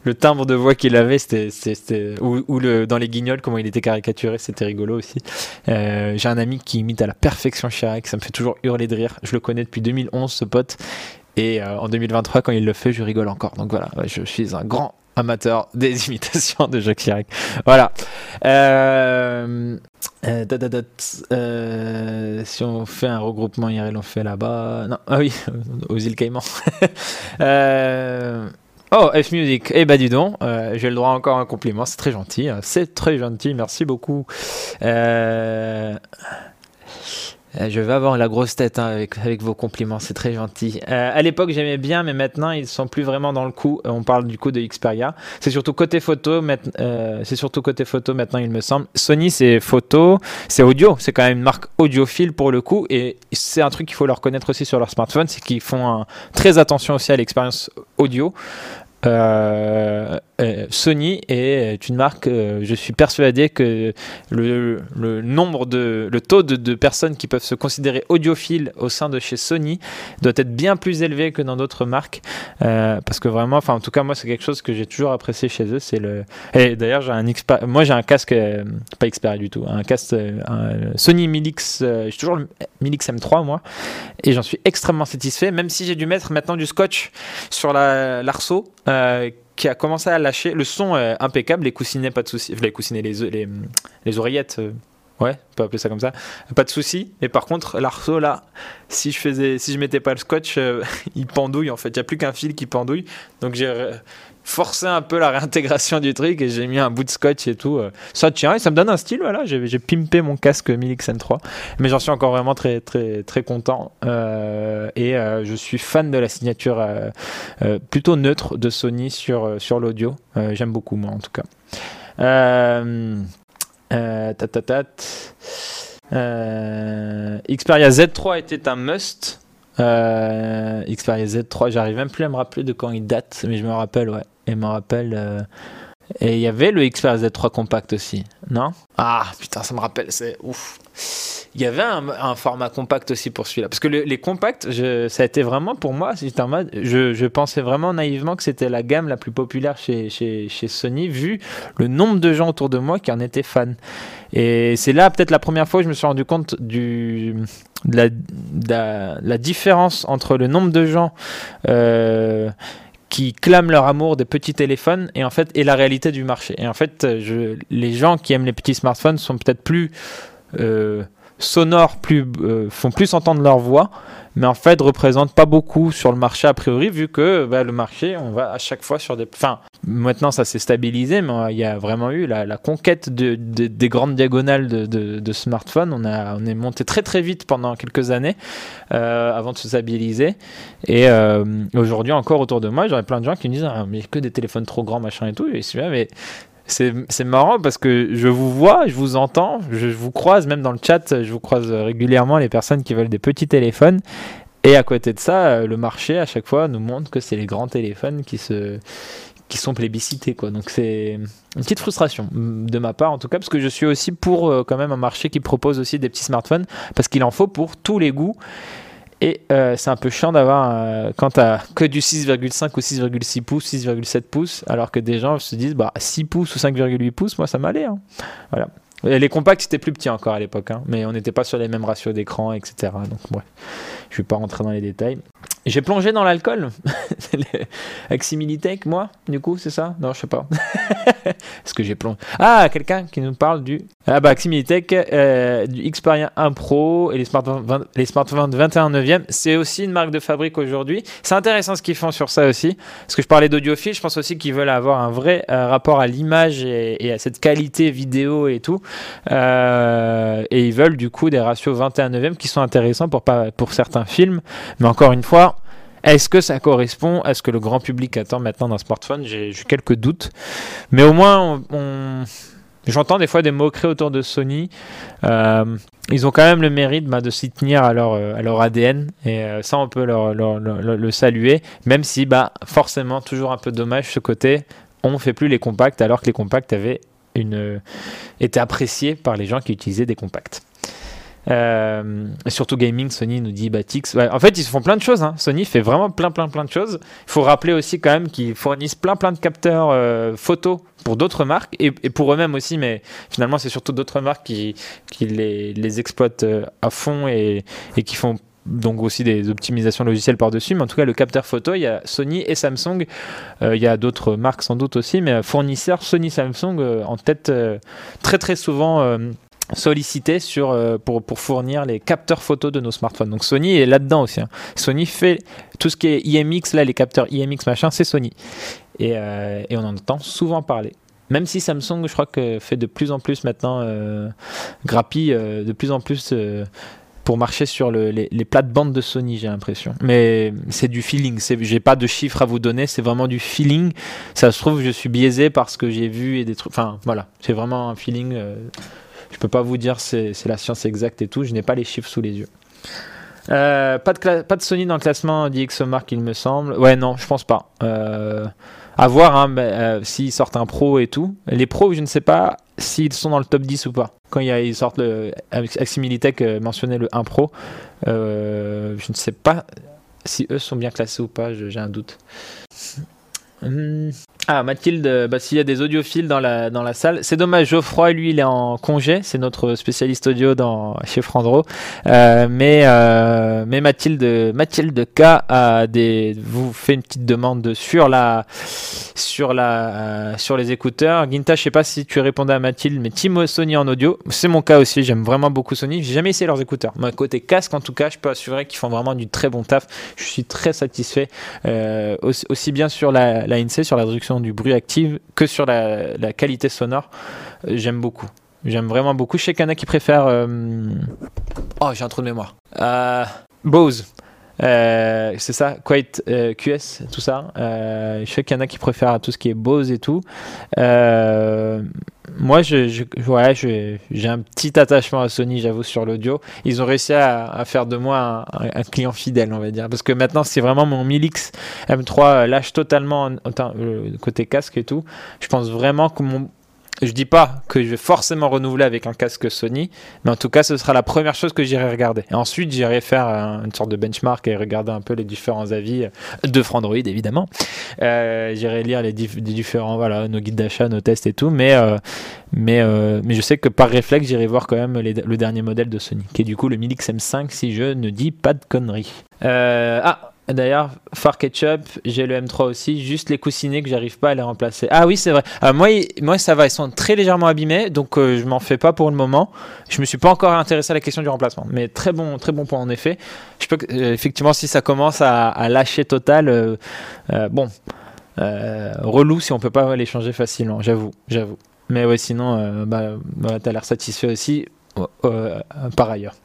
le timbre de voix qu'il avait. C'était, Ou, dans les Guignols, comment il était caricaturé, c'était rigolo aussi. Euh, J'ai un ami qui imite à la perfection Chirac. Ça me fait toujours hurler de rire. Je le connais depuis 2011, ce pote. Et euh, en 2023, quand il le fait, je rigole encore. Donc voilà, je suis un grand amateur des <laughs> imitations de Jacques Chirac. Voilà. Euh, si on fait un regroupement IRL, on fait là-bas. Non, ah oui, <laughs> aux îles Caïmans. <laughs> Oh, F Music. Eh ben, dis donc, euh, j'ai le droit encore un compliment. C'est très gentil. hein. C'est très gentil. Merci beaucoup. Euh, Je vais avoir la grosse tête hein, avec, avec vos compliments, c'est très gentil. Euh, à l'époque, j'aimais bien, mais maintenant, ils sont plus vraiment dans le coup. Euh, On parle du coup de Xperia. C'est surtout côté photo. euh, surtout côté photo maintenant, il me semble. Sony, c'est photo, c'est audio. C'est quand même une marque audiophile pour le coup, et c'est un truc qu'il faut leur connaître aussi sur leur smartphone, c'est qu'ils font très attention aussi à l'expérience audio. Euh, euh, Sony est une marque, euh, je suis persuadé que le, nombre de, le taux de, personnes qui peuvent se considérer audiophiles au sein de chez Sony doit être bien plus élevé que dans d'autres marques, euh, parce que vraiment, enfin en tout cas moi c'est quelque chose que j'ai toujours apprécié chez eux, c'est le. Et d'ailleurs j'ai un Xperia- moi j'ai un casque, euh, pas Xperia du tout, un casque euh, un Sony Milix, euh, j'ai toujours le Milix M3 moi, et j'en suis extrêmement satisfait, même si j'ai dû mettre maintenant du scotch sur la l'arceau. Euh, qui a commencé à lâcher. Le son impeccable, les coussinets, pas de souci. Les coussinets, les, les, les oreillettes, euh, ouais, on peut appeler ça comme ça. Pas de souci. Mais par contre, l'arceau là, si je faisais, si je mettais pas le scotch, euh, <laughs> il pendouille en fait. Il y a plus qu'un fil qui pendouille. Donc j'ai forcé un peu la réintégration du truc et j'ai mis un bout de scotch et tout. euh. Ça tient et ça me donne un style. Voilà, j'ai pimpé mon casque Milix N3, mais j'en suis encore vraiment très très très content. Euh, et euh, je suis fan de la signature plutôt neutre de Sony sur sur l'audio. J'aime beaucoup moi en tout cas. Euh, Xperia Z3 était un must. Xperia Z3, j'arrive même plus à me rappeler de quand il date, mais je me rappelle, ouais. Et me rappelle. euh, Et il y avait le Xperia Z3 compact aussi, non? Ah putain, ça me rappelle, c'est ouf. Il y avait un, un format compact aussi pour celui-là. Parce que le- les compacts, ça a été vraiment pour moi, en mode, je, pensais vraiment naïvement que c'était la gamme la plus populaire chez, chez, Sony, vu le nombre de gens autour de moi qui en étaient fans. Et c'est là peut-être la première fois que je me suis rendu compte du, de, la différence entre le nombre de gens euh, qui clament leur amour des petits téléphones et en fait et la réalité du marché. Et en fait, je, les gens qui aiment les petits smartphones sont peut-être plus euh, sonores, plus, euh, font plus entendre leur voix, mais en fait représentent pas beaucoup sur le marché a priori, vu que bah, le marché, on va à chaque fois sur des... Enfin, maintenant ça s'est stabilisé, mais il y a vraiment eu la, conquête de, de- des grandes diagonales de, de, smartphones. On, a, on est monté très très vite pendant quelques années euh, avant de se stabiliser. Et euh, aujourd'hui encore autour de moi, j'aurais plein de gens qui me disent ah, mais que des téléphones trop grands, machin et tout. Et je suis mais c'est marrant parce que je vous vois, je vous entends, je, vous croise, même dans le chat, je vous croise régulièrement les personnes qui veulent des petits téléphones. Et à côté de ça, euh, le marché à chaque fois nous montre que c'est les grands téléphones qui sont plébiscités. Donc c'est une petite frustration mm, de ma part en tout cas parce que je suis aussi pour euh, quand même un marché qui propose aussi des petits smartphones parce qu'il en faut pour tous les goûts. Et euh, c'est un peu chiant d'avoir euh, quand t'as que du 6,5 ou 6,6 pouces, 6,7 pouces, alors que des gens se disent bah 6 pouces ou 5,8 pouces, moi ça m'allait. hein. Voilà. Et les compacts c'était plus petit encore à l'époque, hein, mais on n'était pas sur les mêmes ratios d'écran, etc. Donc bref, je vais pas rentrer dans les détails. J'ai plongé dans l'alcool <laughs> avec Similitech, moi, du coup, c'est ça? Non, je sais pas. <laughs> Est-ce que j'ai plongé Ah, quelqu'un qui nous parle du ah bah Similitech, euh, du Xperia 1 Pro et les smartphones, 20 les smartphones 21 9e, c'est aussi une marque de fabrique aujourd'hui. C'est intéressant ce qu'ils font sur ça aussi, parce que je parlais d'audiophile, je pense aussi qu'ils veulent avoir un vrai euh, rapport à l'image et, et à cette qualité vidéo et tout, Euh, et ils veulent du coup des ratios 21 9e qui sont intéressants pour pas pour certains films, mais encore une fois. Est-ce que ça correspond à ce que le grand public attend maintenant d'un smartphone? J'ai quelques doutes. Mais au moins, j'entends des fois des moqueries autour de Sony. Euh, ils ont quand même le mérite bah, de s'y tenir à leur, euh, ADN. Et euh, ça, on peut leur, le saluer. Même si, bah, forcément, toujours un peu dommage ce côté. On ne fait plus les compacts alors que les compacts avaient une, été appréciés par les gens qui utilisaient des compacts. Euh, surtout gaming, Sony nous dit Batix. Ouais, en fait, ils font plein de choses. hein. Sony fait vraiment plein, plein, plein de choses. Il faut rappeler aussi quand même qu'ils fournissent plein, plein de capteurs euh, photos pour d'autres marques et, pour eux-mêmes aussi. Mais finalement, c'est surtout d'autres marques qui, les, exploitent euh, à fond et, qui font donc aussi des optimisations logicielles par-dessus. Mais en tout cas, le capteur photo, il y a Sony et Samsung. Euh, il y a d'autres marques sans doute aussi, mais fournisseurs Sony, Samsung en tête très, très souvent. Sollicité euh, pour, fournir les capteurs photos de nos smartphones. Donc Sony est là-dedans aussi. hein. Sony fait tout ce qui est IMX, là les capteurs IMX machin, c'est Sony. Et, euh, et on en entend souvent parler. Même si Samsung, je crois que fait de plus en plus maintenant, euh, euh, de plus en plus pour marcher sur le- les, les plates-bandes de Sony, j'ai l'impression. Mais c'est du feeling. J'ai pas de chiffres à vous donner, c'est vraiment du feeling. Ça se trouve, je suis biaisé parce que j'ai vu et des trucs. Enfin, voilà, c'est vraiment un feeling. Je peux pas vous dire c'est la science exacte et tout. Je n'ai pas les chiffres sous les yeux. Euh, pas, de pas de Sony dans le classement d'IXOMark, il me semble. Ouais, non, je pense pas. Euh, à voir hein, euh, s'ils sortent un pro et tout. Les pros, je ne sais pas s'ils sont dans le top 10 ou pas. Quand y a- ils sortent le. Aximilitech euh, mentionnait le 1 Pro. Euh, je ne sais pas si eux sont bien classés ou pas, j'ai un doute. Hum. Ah, Mathilde, bah, s'il y a des audiophiles dans la, dans la salle, c'est dommage, Geoffroy, lui, il est en congé, c'est notre spécialiste audio chez Frandro. Euh, mais, euh, mais Mathilde, Mathilde K a des, vous fait une petite demande sur la, sur la, euh, sur les écouteurs. Ginta, je sais pas si tu répondais à Mathilde, mais Timo Sony en audio, c'est mon cas aussi, j'aime vraiment beaucoup Sony. J'ai jamais essayé leurs écouteurs. Moi, côté casque, en tout cas, je peux assurer qu'ils font vraiment du très bon taf. Je suis très satisfait, aussi, bien sur la, la sur la réduction du bruit active, que sur la, la qualité sonore. J'aime beaucoup. J'aime vraiment beaucoup. Je sais qu'il y en a qui préfèrent. euh, Oh, j'ai un trou de mémoire. Euh, Bose. Euh, c'est ça, Quiet euh, QS, tout ça. Euh, je sais qu'il y en a qui préfèrent tout ce qui est Bose et tout. Moi, je, ouais, j'ai un petit attachement à Sony, j'avoue, sur l'audio. Ils ont réussi à, faire de moi un, client fidèle, on va dire. Parce que maintenant, c'est vraiment mon Milix M3 euh, lâche totalement en- côté casque et tout. Je pense vraiment que mon. Je dis pas que je vais forcément renouveler avec un casque Sony, mais en tout cas, ce sera la première chose que j'irai regarder. Et ensuite, j'irai faire euh, une sorte de benchmark et regarder un peu les différents avis euh, de Frandroid, évidemment. Euh, j'irai lire les, dif- les différents, voilà, nos guides d'achat, nos tests et tout, mais, mais, mais je sais que par réflexe, j'irai voir quand même le dernier modèle de Sony, qui est du coup le Milix M5, si je ne dis pas de conneries. Ah, D'ailleurs, Far Ketchup, j'ai le M3 aussi, juste les coussinets que j'arrive pas à les remplacer. Ah oui, c'est vrai. Moi, moi, ça va, ils sont très légèrement abîmés, donc euh, je m'en fais pas pour le moment. Je me suis pas encore intéressé à la question du remplacement, mais très bon, très bon point en effet. Euh, effectivement, si ça commence à, lâcher total, euh, euh, bon, relou si on peut pas les changer facilement, j'avoue, j'avoue. Mais sinon, bah, bah, t'as l'air satisfait aussi, par ailleurs.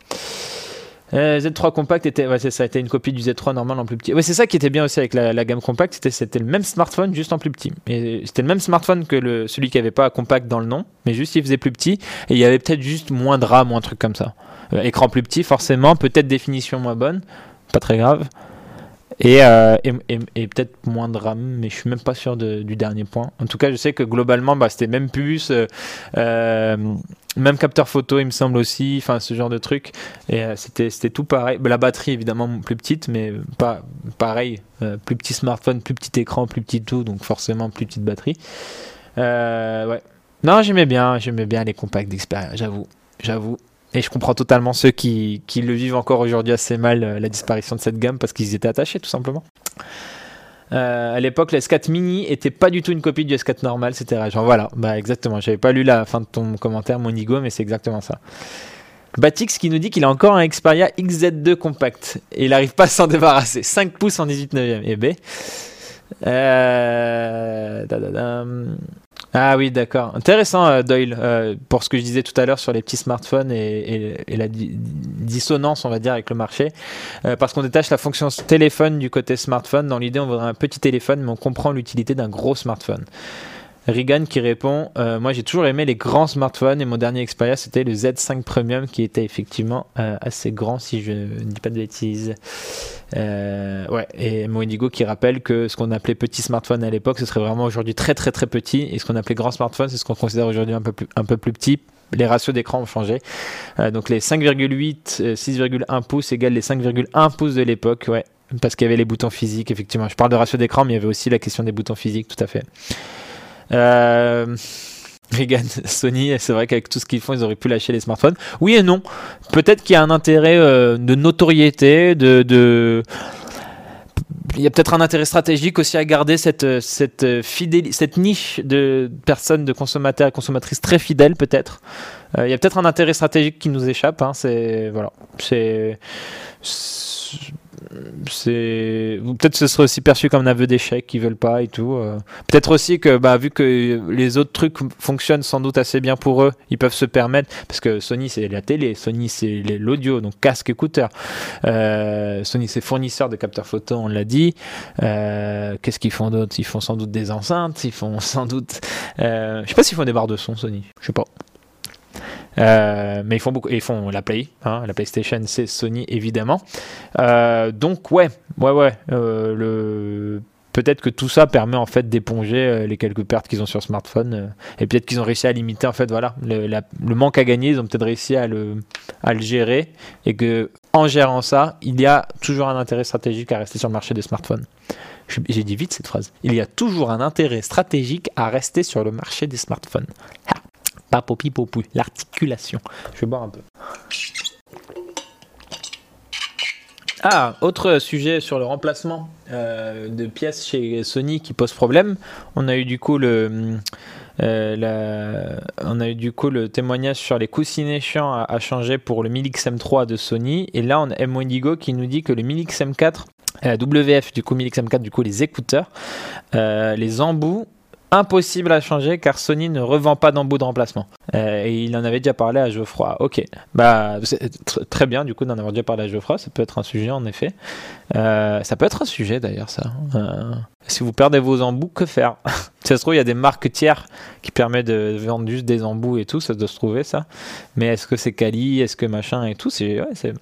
Euh, Z3 Compact était, ça, une copie du Z3 normal en plus petit. C'est ça qui était bien aussi avec la, gamme compact, c'était, le même smartphone juste en plus petit. Et c'était le même smartphone que celui qui avait pas compact dans le nom, mais juste il faisait plus petit et il y avait peut-être juste moins de RAM ou un truc comme ça. Euh, écran plus petit, forcément, peut-être définition moins bonne, pas très grave. Et, euh, et, peut-être moins de RAM, mais je suis même pas sûr du dernier point. En tout cas, je sais que globalement, bah, c'était même puce, euh, euh, même capteur photo, il me semble aussi, enfin ce genre de truc. Et c'était c'était tout pareil. Bah, la batterie évidemment plus petite, mais pas pareil. Plus petit smartphone, plus petit écran, plus petit tout, donc forcément plus petite batterie. Ouais. Non, j'aimais bien, j'aimais bien les compacts d'Xperia, j'avoue, j'avoue. Et je comprends totalement ceux qui, qui le vivent encore aujourd'hui assez mal, euh, la disparition de cette gamme, parce qu'ils étaient attachés, tout simplement. Euh, à l'époque, le S4 Mini était pas du tout une copie du S4 normal, c'était genre voilà, bah exactement. J'avais pas lu la fin de ton commentaire, Monigo, mais c'est exactement ça. Batix qui nous dit qu'il a encore un Xperia XZ2 compact et il arrive pas à s'en débarrasser. 5 pouces en 18 neuvième. Eh ben. Euh. Ah oui, d'accord. Intéressant, euh, Doyle, euh, pour ce que je disais tout à l'heure sur les petits smartphones et, la di- dissonance, on va dire, avec le marché. Parce qu'on détache la fonction téléphone du côté smartphone. Dans l'idée, on voudrait un petit téléphone, mais on comprend l'utilité d'un gros smartphone. Regan qui répond euh, Moi j'ai toujours aimé les grands smartphones et mon dernier expérience c'était le Z5 Premium qui était effectivement euh, assez grand si je ne dis pas de bêtises. Euh, ouais, et Moendigo qui rappelle que ce qu'on appelait petit smartphone à l'époque ce serait vraiment aujourd'hui très très très petit et ce qu'on appelait grand smartphone c'est ce qu'on considère aujourd'hui un peu plus, un peu plus petit. Les ratios d'écran ont changé. Donc les 5,8, euh, 6,1 pouces égale les 5,1 pouces de l'époque, ouais. Parce qu'il y avait les boutons physiques, effectivement. Je parle de ratio d'écran, mais il y avait aussi la question des boutons physiques, tout à fait. Euh... <laughs> Sony, c'est vrai qu'avec tout ce qu'ils font, ils auraient pu lâcher les smartphones. Oui et non. Peut-être qu'il y a un intérêt euh, de notoriété, de. Il y a peut-être un intérêt stratégique aussi à garder cette, cette, fidéli- cette niche de personnes, de consommateurs et consommatrices très fidèles, peut-être. Euh, il y a peut-être un intérêt stratégique qui nous échappe. Hein, c'est voilà, c'est c'est peut-être ce serait aussi perçu comme un aveu d'échec qu'ils veulent pas et tout. euh. Peut-être aussi que bah vu que les autres trucs fonctionnent sans doute assez bien pour eux, ils peuvent se permettre parce que Sony c'est la télé, Sony c'est l'audio donc casque écouteur. Euh, Sony c'est fournisseur de capteurs photo, on l'a dit. Euh, Qu'est-ce qu'ils font d'autre? Ils font sans doute des enceintes, ils font <laughs> sans doute euh, je sais pas s'ils font des barres de son Sony, je sais pas. Euh, mais ils font beaucoup, ils font la Play, hein, la PlayStation, c'est Sony évidemment. Euh, donc ouais, ouais, ouais. euh, le peut-être que tout ça permet en fait d'éponger les quelques pertes qu'ils ont sur smartphone et peut-être qu'ils ont réussi à limiter en fait voilà le, manque à gagner. Ils ont peut-être réussi à le gérer et que en gérant ça, il y a toujours un intérêt stratégique à rester sur le marché des smartphones. J'ai dit vite cette phrase. Il y a toujours un intérêt stratégique à rester sur le marché des smartphones. L'articulation. Je vais boire un peu. Ah, autre sujet sur le remplacement euh, de pièces chez Sony qui pose problème. On a eu du coup le, euh, on a eu du coup le témoignage sur les coussinets chiants à, à changer pour le 1000XM3 de Sony. Et là, on a M. Qui nous dit que le 1000XM4, euh, WF du coup 1000XM4, du coup les écouteurs, les embouts impossible à changer car Sony ne revend pas d'embout de remplacement. Euh, et il en avait déjà parlé à Geoffroy. Ok, bah très bien du coup d'en avoir déjà parlé à Geoffroy, ça peut être un sujet en effet. Euh, ça peut être un sujet d'ailleurs ça. Euh, si vous perdez vos embouts, que faire? <laughs> Ça se trouve, il y a des marques tiers qui permettent de vendre juste des embouts et tout, ça doit se trouver ça. Mais est-ce que c'est quali, est-ce que machin et tout, c'est ouais,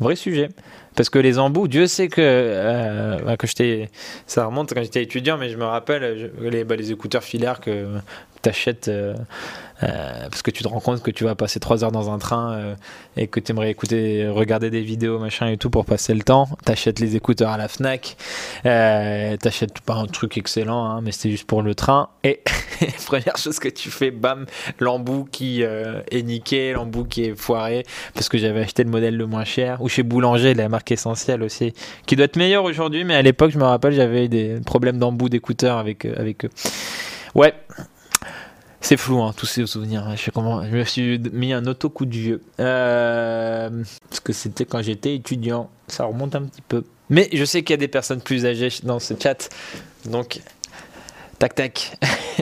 vrai sujet. Parce que les embouts, Dieu sait que, euh, bah, que j'étais, ça remonte quand j'étais étudiant, mais je me rappelle les, bah, les écouteurs filaires que t'achètes euh, euh, parce que tu te rends compte que tu vas passer 3 heures dans un train euh, et que tu aimerais écouter, regarder des vidéos, machin et tout pour passer le temps. T'achètes les écouteurs à la Fnac, t'achètes pas un truc excellent, hein, mais c'était juste pour le train. Et <laughs> première chose que tu fais, bam, l'embout qui est niqué, l'embout qui est foiré parce que j'avais acheté le modèle le moins cher. Ou chez Boulanger, la marque essentielle aussi, qui doit être meilleure aujourd'hui, mais à l'époque, je me rappelle, j'avais des problèmes d'embout d'écouteurs avec, avec eux. Ouais, c'est flou, hein, tous ces souvenirs. Je, sais comment, je me suis mis un auto coup de vieux. Euh, parce que c'était quand j'étais étudiant. Ça remonte un petit peu. Mais je sais qu'il y a des personnes plus âgées dans ce chat. Donc, tac tac.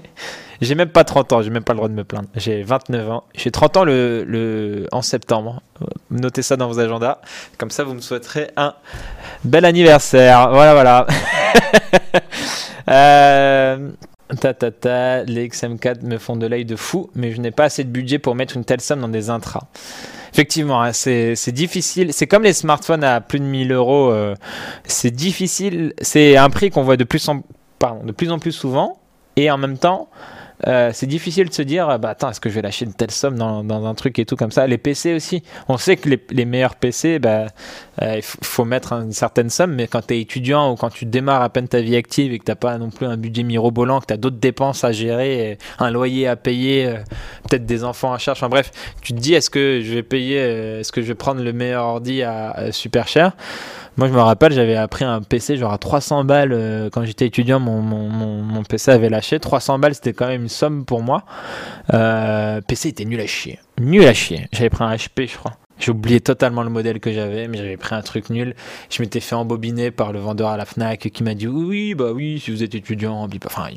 <laughs> j'ai même pas 30 ans, j'ai même pas le droit de me plaindre. J'ai 29 ans. J'ai 30 ans le, le, en septembre. Notez ça dans vos agendas. Comme ça, vous me souhaiterez un bel anniversaire. Voilà, voilà. <laughs> euh, Ta ta ta, les XM4 me font de l'œil de fou, mais je n'ai pas assez de budget pour mettre une telle somme dans des intras. Effectivement, hein, c'est difficile. C'est comme les smartphones à plus de 1000 euros. euh, c'est difficile. C'est un prix qu'on voit de plus en, pardon, de plus en plus souvent. Et en même temps, euh, c'est difficile de se dire, bah attends, est-ce que je vais lâcher une telle somme dans, un truc et tout comme ça? Les PC aussi. On sait que les, meilleurs PC, bah, euh, il faut, mettre une certaine somme, mais quand tu es étudiant ou quand tu démarres à peine ta vie active et que t'as pas non plus un budget mirobolant, que tu as d'autres dépenses à gérer, un loyer à payer, euh, peut-être des enfants à charge, enfin bref, tu te dis est-ce que je vais payer, euh, est-ce que je vais prendre le meilleur ordi à super cher? Moi, je me rappelle, j'avais appris un PC genre à 300 balles euh, quand j'étais étudiant. Mon, mon, mon, PC avait lâché. 300 balles, c'était quand même une somme pour moi. Euh, PC était nul à chier. Nul à chier. J'avais pris un HP, je crois. J'ai oublié totalement le modèle que j'avais, mais j'avais pris un truc nul. Je m'étais fait embobiner par le vendeur à la Fnac qui m'a dit oui, bah oui, si vous êtes étudiant, enfin,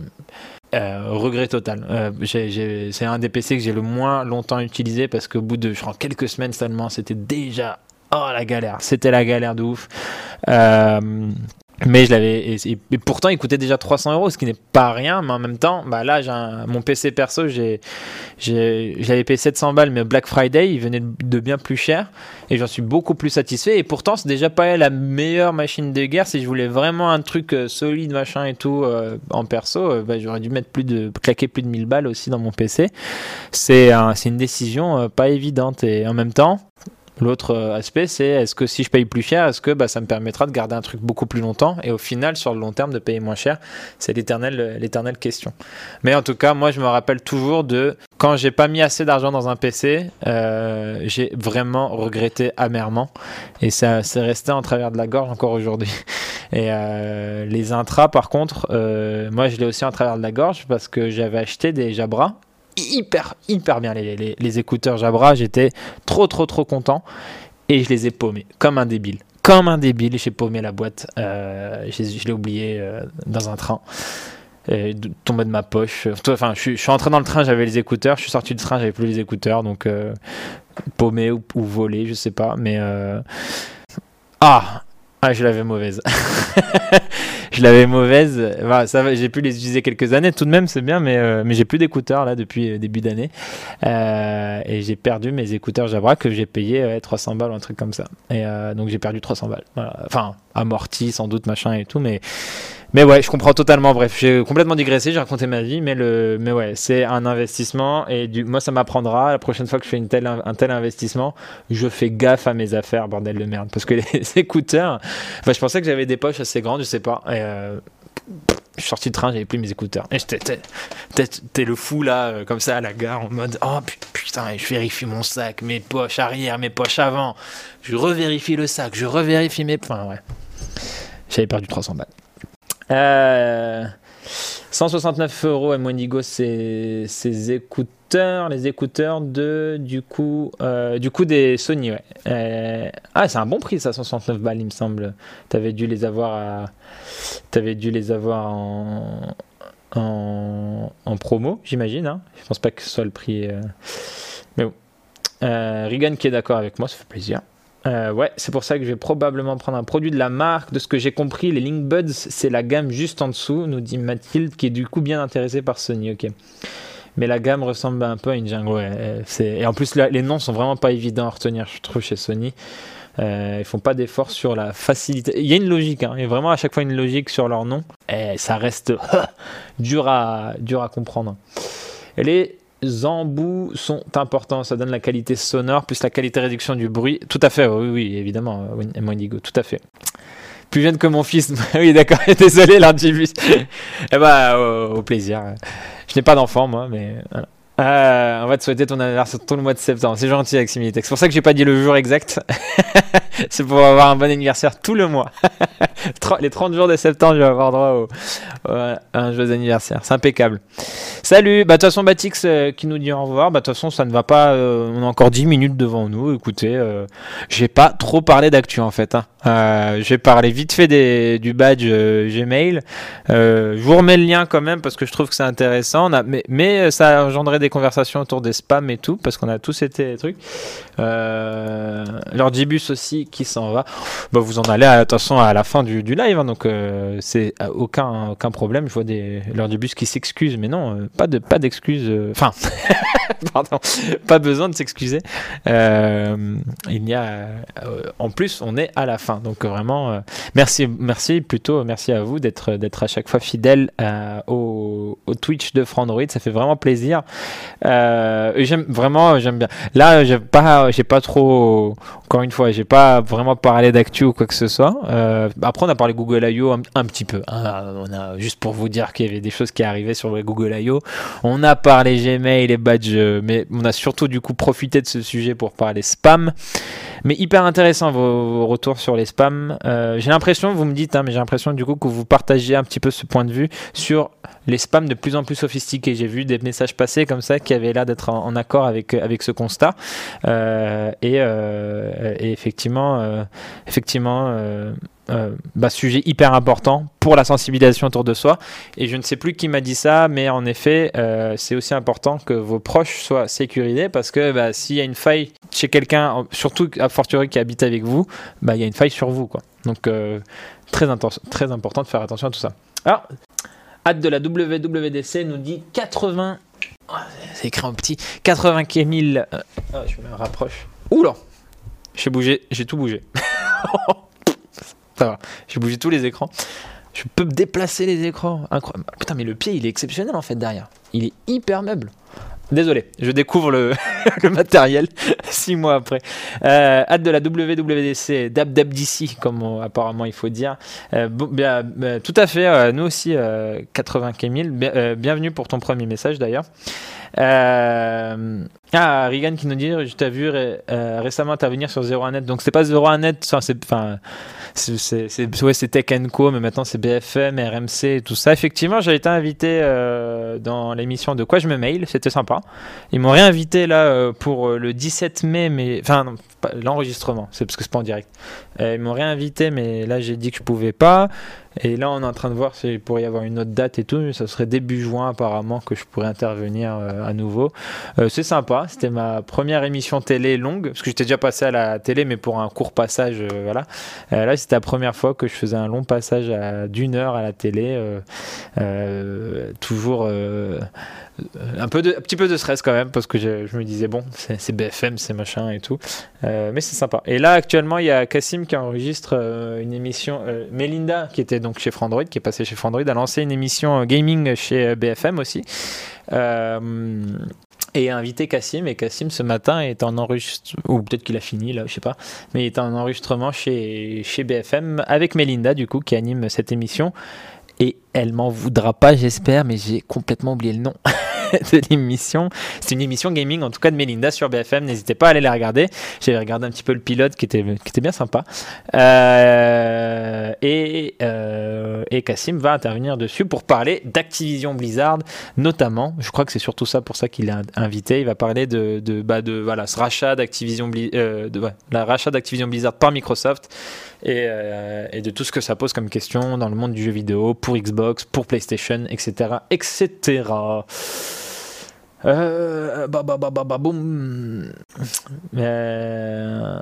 euh, regret total. C'est un des PC que j'ai le moins longtemps utilisé parce qu'au bout de, je crois, quelques semaines seulement, c'était déjà oh la galère. C'était la galère de ouf. Euh, mais je l'avais et, pourtant il coûtait déjà 300 euros, ce qui n'est pas rien. Mais en même temps, bah là j'ai mon PC perso, j'ai j'avais payé 700 balles, mais Black Friday il venait de, bien plus cher et j'en suis beaucoup plus satisfait. Et pourtant c'est déjà pas la meilleure machine de guerre. Si je voulais vraiment un truc euh, solide machin et tout euh, en perso, bah, j'aurais dû mettre plus de claquer plus de 1000 balles aussi dans mon PC. C'est un- c'est une décision pas évidente et en même temps. L'autre euh, aspect, c'est est-ce que si je paye plus cher, est-ce que bah, ça me permettra de garder un truc beaucoup plus longtemps et au final, sur le long terme, de payer moins cher? C'est l'éternelle, l'éternelle question. Mais en tout cas, moi, je me rappelle toujours de quand j'ai pas mis assez d'argent dans un PC, euh, j'ai vraiment regretté amèrement et ça c'est resté en travers de la gorge encore aujourd'hui. <laughs> Et euh, les intras, par contre, euh, moi, je l'ai aussi en travers de la gorge parce que j'avais acheté des Jabra hyper hyper bien les, les, écouteurs Jabra. J'étais trop trop trop content. Et je les ai paumés comme un débile. Comme un débile j'ai paumé la boîte. Euh, je, l'ai oublié euh, dans un train. Et de- tombé de ma poche. Enfin je, suis- je suis entré dans le train j'avais les écouteurs. Je suis sorti du train j'avais plus les écouteurs. Donc euh, paumé ou, volé je sais pas. Mais ah ah, je l'avais mauvaise. <laughs> je l'avais mauvaise. J'ai pu les utiliser quelques années tout de même, c'est bien, mais, euh, j'ai plus d'écouteurs là depuis euh, début d'année. Euh, et j'ai perdu mes écouteurs Jabra que j'ai payé ouais, 300 balles ou un truc comme ça. Et donc j'ai perdu 300 balles. Enfin, amorti sans doute, machin et tout, mais. Mais ouais, je comprends totalement. Bref, j'ai complètement digressé, j'ai raconté ma vie, mais le, mais ouais, c'est un investissement et du, moi ça m'apprendra. La prochaine fois que je fais une telle, un tel investissement, je fais gaffe à mes affaires, bordel de merde, parce que <laughs> les écouteurs, enfin, je pensais que j'avais des poches assez grandes, je sais pas. Et euh, je suis sorti de train, j'avais plus mes écouteurs. Et j'étais, t'es, le fou là, euh, comme ça à la gare, en mode, oh pu- putain, je vérifie mon sac, mes poches arrière, mes poches avant. Je revérifie le sac, je revérifie mes, enfin ouais. J'avais perdu 300 balles. Euh, 169 euros à Monigo, c'est ces écouteurs, les écouteurs de du coup, euh, du coup des Sony, ouais. Euh, ah, c'est un bon prix ça, 169 balles, il me semble. T'avais dû les avoir à, dû les avoir en en, en promo, j'imagine. Hein. Je pense pas que ce soit le prix, euh, mais bon. Euh, Regan qui est d'accord avec moi, ça fait plaisir. Euh, ouais, c'est pour ça que je vais probablement prendre un produit de la marque. De ce que j'ai compris, les Link Buds, c'est la gamme juste en dessous, nous dit Mathilde, qui est du coup bien intéressée par Sony. Ok. Mais la gamme ressemble un peu à une jungle. Ouais, euh, et en plus, les noms sont vraiment pas évidents à retenir, je trouve, chez Sony. Euh, ils font pas d'efforts sur la facilité. Il y a une logique, hein. il y a vraiment à chaque fois une logique sur leur nom. Et ça reste <laughs> dur, à, dur à comprendre. Les embouts sont importants, ça donne la qualité sonore plus la qualité réduction du bruit. Tout à fait, oui, oui, évidemment, euh, Wendigo, tout à fait. Plus jeune que mon fils, <laughs> oui, d'accord, <laughs> désolé, l'artibus. eh bah, au, au plaisir. Je n'ai pas d'enfant, moi, mais voilà. Euh, on va te souhaiter ton anniversaire tout le mois de septembre. C'est gentil, Aximilité. C'est pour ça que j'ai pas dit le jour exact. <laughs> c'est pour avoir un bon anniversaire tout le mois. <laughs> Les 30 jours de septembre, je vais avoir droit au, à un joyeux anniversaire. C'est impeccable. Salut. Bah, de toute façon, Batix euh, qui nous dit au revoir. Bah, de toute façon, ça ne va pas. Euh, on a encore 10 minutes devant nous. Écoutez, euh, j'ai pas trop parlé d'actu en fait. Hein. j'ai parlé vite fait du badge Gmail. je vous remets le lien quand même parce que je trouve que c'est intéressant. Mais, mais ça a engendré des conversations autour des spams et tout, parce qu'on a tous été des trucs. Euh, L'ordibus aussi qui s'en va. Bah, vous en allez, attention, à la fin du, live, hein, donc euh, c'est aucun, aucun problème. Je vois des l'ordibus qui s'excuse, mais non, euh, pas de pas d'excuses. Euh, enfin, <laughs> pardon, pas besoin de s'excuser. Euh, il y a, en plus, on est à la fin, donc vraiment, merci, merci plutôt, merci à vous d'être d'être à chaque fois fidèle au, au Twitch de Frandroid. Ça fait vraiment plaisir. Euh, j'aime vraiment, j'aime bien. Là, j'ai pas, j'ai pas trop, encore une fois, j'ai pas vraiment parlé d'actu ou quoi que ce soit. Euh, après, on a parlé Google I.O. Un, petit peu. Hein. on a juste pour vous dire qu'il y avait des choses qui arrivaient sur Google I.O. On a parlé Gmail et badges, mais on a surtout du coup profité de ce sujet pour parler spam. Mais hyper intéressant vos, retours sur les spams. Euh, j'ai l'impression, vous me dites, hein, mais j'ai l'impression du coup que vous partagez un petit peu ce point de vue sur les spams de plus en plus sophistiqués. J'ai vu des messages passer comme ça qui avaient l'air d'être en, accord avec, avec ce constat. Euh, et, euh, et, effectivement, euh, effectivement euh, euh, bah, sujet hyper important pour la sensibilisation autour de soi. Et je ne sais plus qui m'a dit ça, mais en effet, euh, c'est aussi important que vos proches soient sécurisés parce que bah, s'il y a une faille chez quelqu'un, surtout à fortiori qui habite avec vous, bah, il y a une faille sur vous. Quoi. Donc euh, très, très important de faire attention à tout ça. Alors, hâte de la WWDC nous dit 80. C'est écrit en petit. 80 000. Oh, je me rapproche. Oula J'ai bougé, j'ai tout bougé. <laughs> Ça va. J'ai bougé tous les écrans. Je peux déplacer les écrans. Incroyable. Putain, mais le pied, il est exceptionnel en fait derrière. Il est hyper meuble. Désolé, je découvre le, <laughs> matériel <laughs> six mois après. Euh, hâte de la WWDC, d'ici, comme apparemment il faut dire. Euh, bien, tout à fait, euh, nous aussi, 80 000. bienvenue pour ton premier message d'ailleurs. ah, Regan qui nous dit Je t'ai vu récemment intervenir sur 01net. Donc c'est pas 01net, c'est. Enfin c'est ouais, Tech Co, mais maintenant c'est BFM, RMC et tout ça. Effectivement, j'ai été invité euh, dans l'émission de Quoi je me mail, c'était sympa. Ils m'ont réinvité là euh, pour euh, le 17 mai, mais enfin l'enregistrement, c'est parce que c'est pas en direct. Ils m'ont réinvité, mais là j'ai dit que je pouvais pas. Et là, on est en train de voir s'il pourrait y avoir une autre date et tout. Ça serait début juin, apparemment, que je pourrais intervenir euh, à nouveau. Euh, c'est sympa. C'était ma première émission télé longue, parce que j'étais déjà passé à la télé, mais pour un court passage. Euh, voilà. là, c'était la première fois que je faisais un long passage d'une heure à la télé. toujours un, peu de, petit peu de stress quand même, parce que je, me disais, bon, c'est BFM, c'est machin et tout. mais c'est sympa. Et là, actuellement, il y a Cassim qui enregistre une émission. Melinda, qui était donc chez Frandroid, qui est passé chez Frandroid, a lancé une émission euh, gaming chez euh, BFM aussi. Euh, et a invité Cassim. Et Cassim, ce matin, est en enregistrement, ou peut-être qu'il a fini là, je sais pas, mais est en enregistrement chez, chez BFM avec Melinda, du coup, qui anime cette émission. Et elle m'en voudra pas, j'espère, mais j'ai complètement oublié le nom. <laughs> <laughs> de l'émission. C'est une émission gaming, en tout cas de Melinda sur BFM. N'hésitez pas à aller la regarder. J'ai regardé un petit peu le pilote qui était, qui était bien sympa. Euh, et, euh, et Cassim va intervenir dessus pour parler d'Activision Blizzard, notamment. Je crois que c'est surtout ça pour ça qu'il est invité. Il va parler de, de, bah de voilà, ce rachat d'Activision euh, de, la rachat d'Activision Blizzard par Microsoft. Et, et, de tout ce que ça pose comme question dans le monde du jeu vidéo pour Xbox, pour PlayStation, etc., etc. Euh, bah, bah, bah, bah, boum. Euh,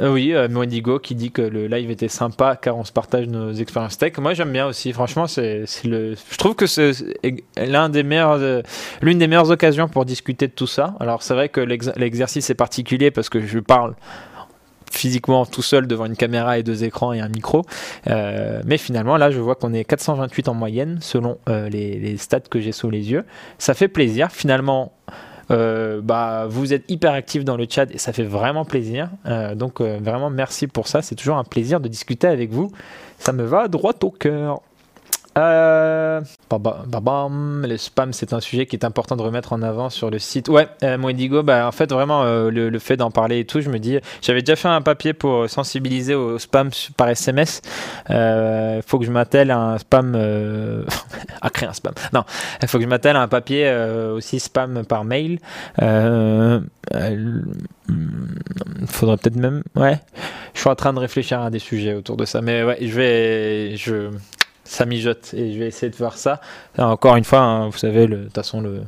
oui, euh, qui dit que le live était sympa car on se partage nos expériences tech. Moi, j'aime bien aussi. Franchement, c'est le. Je trouve que c'est euh, l'une des meilleures occasions pour discuter de tout ça. Alors, c'est vrai que l'exercice est particulier parce que je parle physiquement tout seul devant une caméra et deux écrans et un micro. Euh, mais finalement, là, je vois qu'on est 428 en moyenne selon euh, les, stats que j'ai sous les yeux. Ça fait plaisir. Finalement, euh, bah, vous êtes hyper actifs dans le chat et ça fait vraiment plaisir. Donc vraiment merci pour ça. C'est toujours un plaisir de discuter avec vous. Ça me va droit au cœur. Euh, le spam, c'est un sujet qui est important de remettre en avant sur le site. Ouais, euh, bah, en fait, vraiment, euh, le, fait d'en parler et tout, je me dis, j'avais déjà fait un papier pour sensibiliser au spam par SMS. Il faut que je m'attelle à un spam. euh, <laughs> à créer un spam. Non, il faut que je m'attelle à un papier euh, aussi spam par mail. Euh, euh, il faudrait peut-être même. Ouais, je suis en train de réfléchir à des sujets autour de ça. Mais ouais, je vais. Je, ça mijote et je vais essayer de voir ça. Encore une fois, hein, vous savez, de toute façon, le,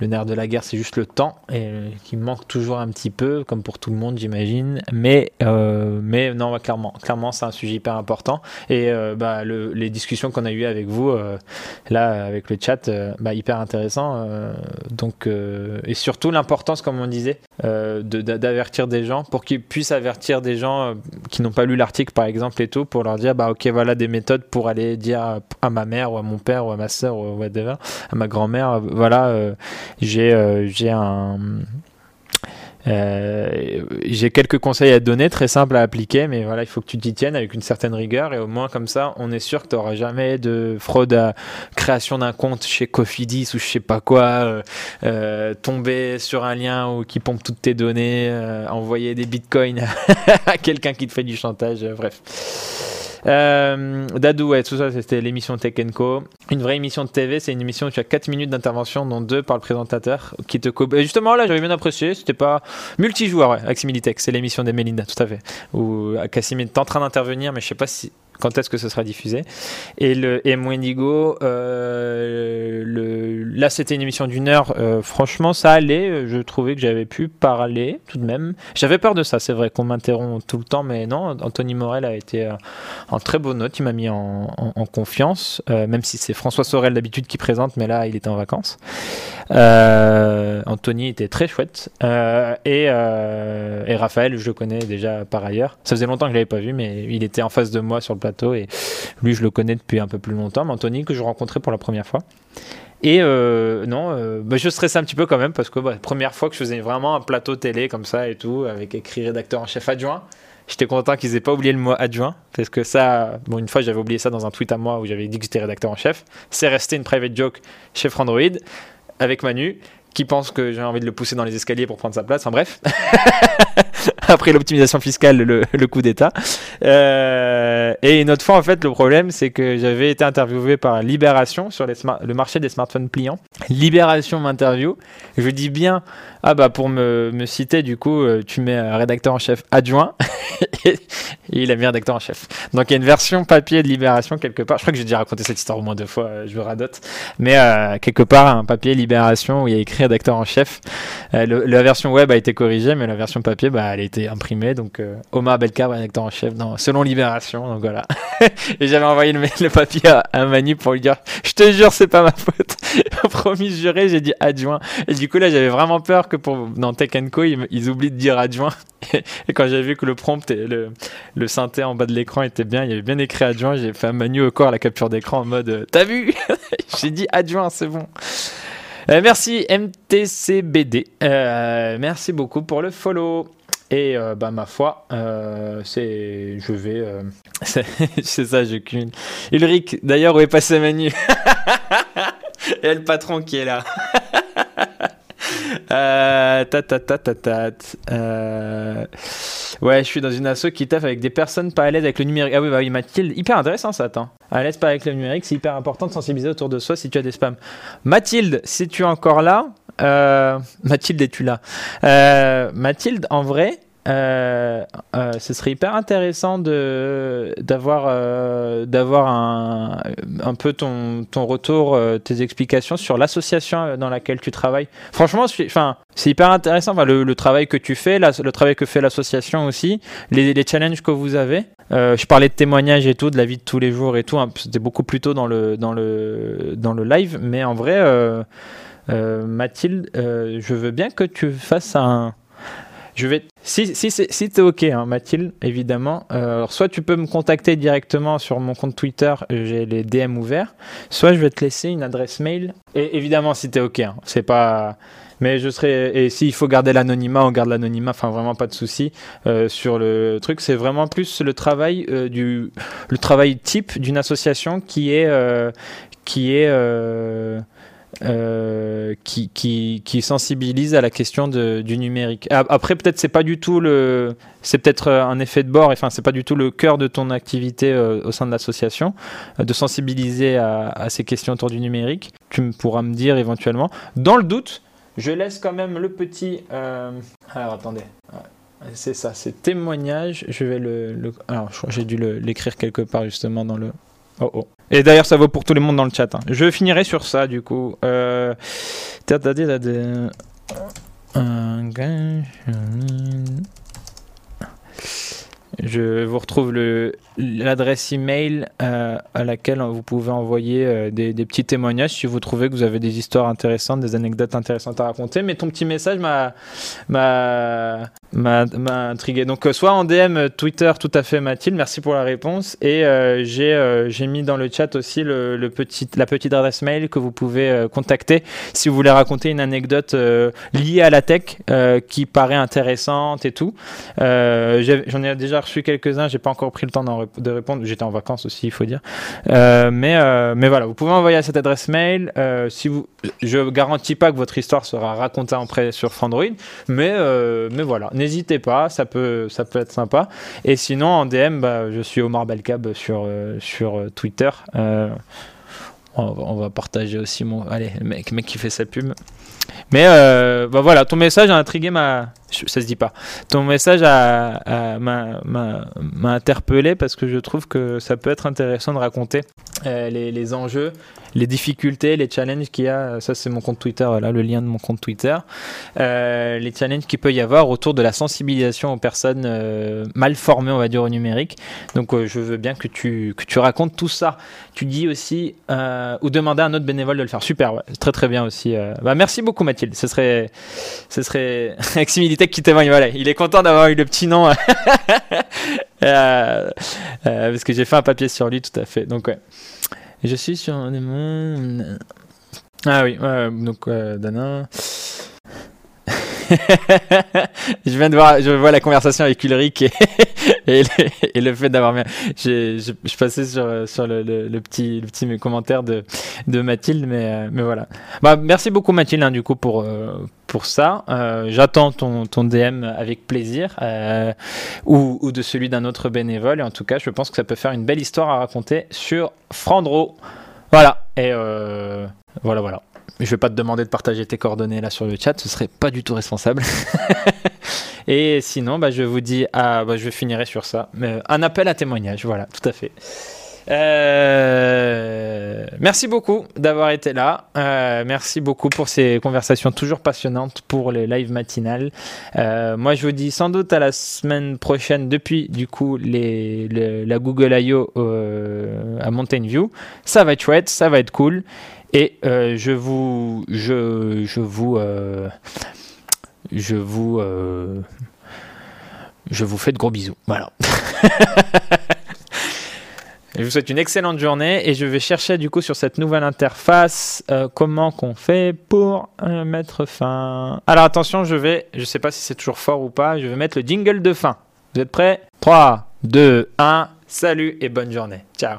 le nerf de la guerre, c'est juste le temps et euh, qui manque toujours un petit peu, comme pour tout le monde, j'imagine. Mais, euh, mais non, ouais, clairement, clairement, c'est un sujet hyper important. Et euh, bah, le- les discussions qu'on a eues avec vous, euh, là, avec le chat, euh, bah, hyper intéressant. donc, et surtout l'importance, comme on disait, euh, de- d'avertir des gens pour qu'ils puissent avertir des gens qui n'ont pas lu l'article, par exemple, et tout, pour leur dire, bah, ok, voilà des méthodes pour aller dire à, ma mère ou à mon père ou à ma soeur ou whatever, à ma grand-mère, voilà, j'ai euh, j'ai un. euh, j'ai quelques conseils à te donner, très simples à appliquer, mais voilà, il faut que tu t'y tiennes avec une certaine rigueur et au moins comme ça, on est sûr que tu n'auras jamais de fraude à création d'un compte chez Cofidis ou je sais pas quoi, euh, tomber sur un lien ou qui pompe toutes tes données, envoyer des bitcoins <laughs> à quelqu'un qui te fait du chantage, bref. Euh, Dadou, ouais, tout ça, c'était l'émission Tech Co. Une vraie émission de TV, c'est une émission où tu as 4 minutes d'intervention, dont 2 par le présentateur, qui te co- Et Justement, là, j'avais bien apprécié. C'était pas multijoueur, ouais, avec Similitech. C'est l'émission des Mélinda, tout à fait. Où euh, Cassim est en train d'intervenir, mais je sais pas si quand est-ce que ce sera diffusé. Et le et Wendigo, euh, le, là, c'était une émission d'une heure. Euh, franchement, ça allait. Je trouvais que j'avais pu parler tout de même. J'avais peur de ça, c'est vrai qu'on m'interrompt tout le temps, mais non. Anthony Morel a été euh, en très bonne note. Il m'a mis en, confiance, euh, même si c'est François Sorel d'habitude qui présente, mais là, il était en vacances. Euh, Anthony était très chouette. Euh, et, euh, et Raphaël, je le connais déjà par ailleurs. Ça faisait longtemps que je l'avais pas vu, mais il était en face de moi sur le plateau. Et lui, je le connais depuis un peu plus longtemps. Mais Anthony, que je rencontrais pour la première fois. Et euh, non, euh, bah, je stressais un petit peu quand même parce que bah, première fois que je faisais vraiment un plateau télé comme ça et tout, avec écrit rédacteur en chef adjoint. J'étais content qu'ils aient pas oublié le mot adjoint parce que ça, bon, une fois j'avais oublié ça dans un tweet à moi où j'avais dit que j'étais rédacteur en chef. C'est resté une private joke chez Frandroid avec Manu qui pense que j'ai envie de le pousser dans les escaliers pour prendre sa place. Enfin bref. <laughs> <laughs> Après l'optimisation fiscale, le, coup d'État. Euh, et une autre fois, en fait, le problème, c'est que j'avais été interviewé par Libération sur le marché des smartphones pliants. Libération m'interview. Je dis bien, ah bah pour me, me citer, du coup, euh, tu mets rédacteur en chef adjoint. <laughs> et il a mis rédacteur en chef. Donc il y a une version papier de Libération quelque part. Je crois que j'ai déjà raconté cette histoire au moins deux fois, euh, je me radote. Mais quelque part, un papier Libération où il y a écrit rédacteur en chef. La version web a été corrigée, mais la version papier, bah, elle a été imprimée. Donc euh, Omar Belkar, rédacteur en chef, dans, selon Libération. Donc voilà. <laughs> Et j'avais envoyé le, papier à, Manu pour lui dire Je te jure, c'est pas ma faute. <laughs> Promis, juré, j'ai dit adjoint. Et du coup, là, j'avais vraiment peur que pour, dans Tech Co, ils, oublient de dire adjoint. <laughs> Et quand j'ai vu que le prompt et le, le synthé en bas de l'écran était bien, il y avait bien écrit adjoint, j'ai fait à Manu au corps la capture d'écran en mode euh, T'as vu? J'ai dit adjoint, c'est bon. Euh, merci MTCBD. Euh, merci beaucoup pour le follow. Et euh, bah ma foi, euh, c'est, je vais, euh, <laughs> c'est ça, je cumule. Ulrich, d'ailleurs, où est passé Manu? <laughs> Et le patron qui est là. <laughs> Euh, ta ta ta ta ouais, je suis dans une asso qui taffe avec des personnes pas à l'aise avec le numérique. Ah oui, bah oui, Mathilde, hyper intéressant ça, attends. À l'aise pas avec le numérique, c'est hyper important de sensibiliser autour de soi si tu as des spams. Mathilde, si tu es encore là, euh, Mathilde, es-tu là? Euh, Mathilde, en vrai, euh, ce serait hyper intéressant d'avoir d'avoir un, un peu ton, ton retour, tes explications sur l'association dans laquelle tu travailles. Franchement, c'est- hyper intéressant. Le, travail que tu fais, le travail que fait l'association aussi, les, challenges que vous avez. Je parlais de témoignages et tout, de la vie de tous les jours et tout. hein, C'était beaucoup plus tôt dans le dans le dans le live, mais en vrai. Mathilde, euh, je veux bien que tu fasses un. je vais. Si, si, si, t'es OK, hein, Mathilde, évidemment. Euh, alors, soit tu peux me contacter directement sur mon compte Twitter, euh, j'ai les DM ouverts. Soit je vais te laisser une adresse mail. Et évidemment, si t'es OK, hein, c'est pas. Mais je serai. Et s'il faut garder l'anonymat, on garde l'anonymat. Enfin, vraiment pas de souci euh, sur le truc. C'est vraiment plus le travail euh, du. Le travail type d'une association qui est. euh, qui est. euh, qui, sensibilise à la question du numérique. A- Après, peut-être c'est pas du tout le, c'est peut-être euh, un effet de bord. Enfin, c'est pas du tout le cœur de ton activité euh, au sein de l'association, de sensibiliser à, ces questions autour du numérique. Tu pourras me dire éventuellement. Dans le doute, je laisse quand même le petit. Alors attendez. C'est ça, c'est témoignage. Je vais le. Alors, j'ai dû l'écrire quelque part justement dans le. Oh oh. Et d'ailleurs, ça vaut pour tout le monde dans le chat. hein. Je finirai sur ça, du coup. Euh... Je vous retrouve l'adresse email euh, à laquelle vous pouvez envoyer euh, des, des petits témoignages si vous trouvez que vous avez des histoires intéressantes, des anecdotes intéressantes à raconter. Mais ton petit message m'a m'a intrigué. Donc euh, soit en DM euh, Twitter, tout à fait Mathilde, merci pour la réponse. Et euh, j'ai mis dans le chat aussi le, le petit la petite adresse mail que vous pouvez contacter si vous voulez raconter une anecdote liée à la tech qui paraît intéressante et tout. J'en ai déjà reçu quelques-uns, j'ai pas encore pris le temps de répondre. J'étais en vacances aussi, il faut dire. Mais, mais voilà, vous pouvez envoyer à cette adresse mail. Si vous, je garantis pas que votre histoire sera racontée en prêt sur Frandroid, mais, mais voilà, n'hésitez pas, ça peut, ça peut être sympa. Et sinon, en DM, bah, je suis Omar Belkab sur, euh, sur euh, Twitter. Euh, on, va, partager aussi mon. Allez, le mec, mec qui fait sa pub. Mais bah voilà, ton message a intrigué ma. Ça se dit pas. Ton message m'a, interpellé parce que je trouve que ça peut être intéressant de raconter euh, les, enjeux, les difficultés, les challenges qu'il y a. Ça, c'est mon compte Twitter, là, le lien de mon compte Twitter. Euh, les challenges qu'il peut y avoir autour de la sensibilisation aux personnes euh, mal formées, on va dire, au numérique. Donc, je veux bien que tu, que tu racontes tout ça. Tu dis aussi, ou demander à un autre bénévole de le faire. Super, très très bien aussi. Bah, merci beaucoup, Mathilde. Ce serait, ce serait <laughs> Qui témoigne. Voilà, il est content d'avoir eu le petit nom. <laughs> Euh, euh, parce que j'ai fait un papier sur lui, tout à fait. Donc, ouais. Je suis sur. Ah oui, donc euh, Dana. <laughs> je viens de voir, je vois la conversation avec Ulrich et, <laughs> le, fait d'avoir bien. Je, passais sur, le, petit, le petit commentaire de, de Mathilde, mais, euh, voilà. Bah, merci beaucoup Mathilde, hein, du coup, pour, euh, pour ça. Euh, J'attends ton, ton DM avec plaisir, ou, ou de celui d'un autre bénévole. Et en tout cas, je pense que ça peut faire une belle histoire à raconter sur Frandro. Voilà. Et voilà, voilà. Je vais pas te demander de partager tes coordonnées là sur le chat, ce serait pas du tout responsable. <laughs> Et sinon, bah, je vous dis, ah, bah, je finirai sur ça. Mais, euh, un appel à témoignage, voilà, tout à fait. Euh, merci beaucoup d'avoir été là. Euh, merci beaucoup pour ces conversations toujours passionnantes pour les lives matinales. Euh, moi, je vous dis sans doute à la semaine prochaine depuis du coup les, le- la Google I.O. euh, à Mountain View. Ça va être chouette, ça va être cool. Et euh, je vous, je, je vous, euh, je vous, euh, je vous fais de gros bisous. Voilà. <laughs> Je vous souhaite une excellente journée et je vais chercher du coup sur cette nouvelle interface comment qu'on fait pour mettre fin. Alors attention, je vais, je sais pas si c'est toujours fort ou pas, je vais mettre le jingle de fin. Vous êtes prêts? 3, 2, 1, salut et bonne journée. Ciao.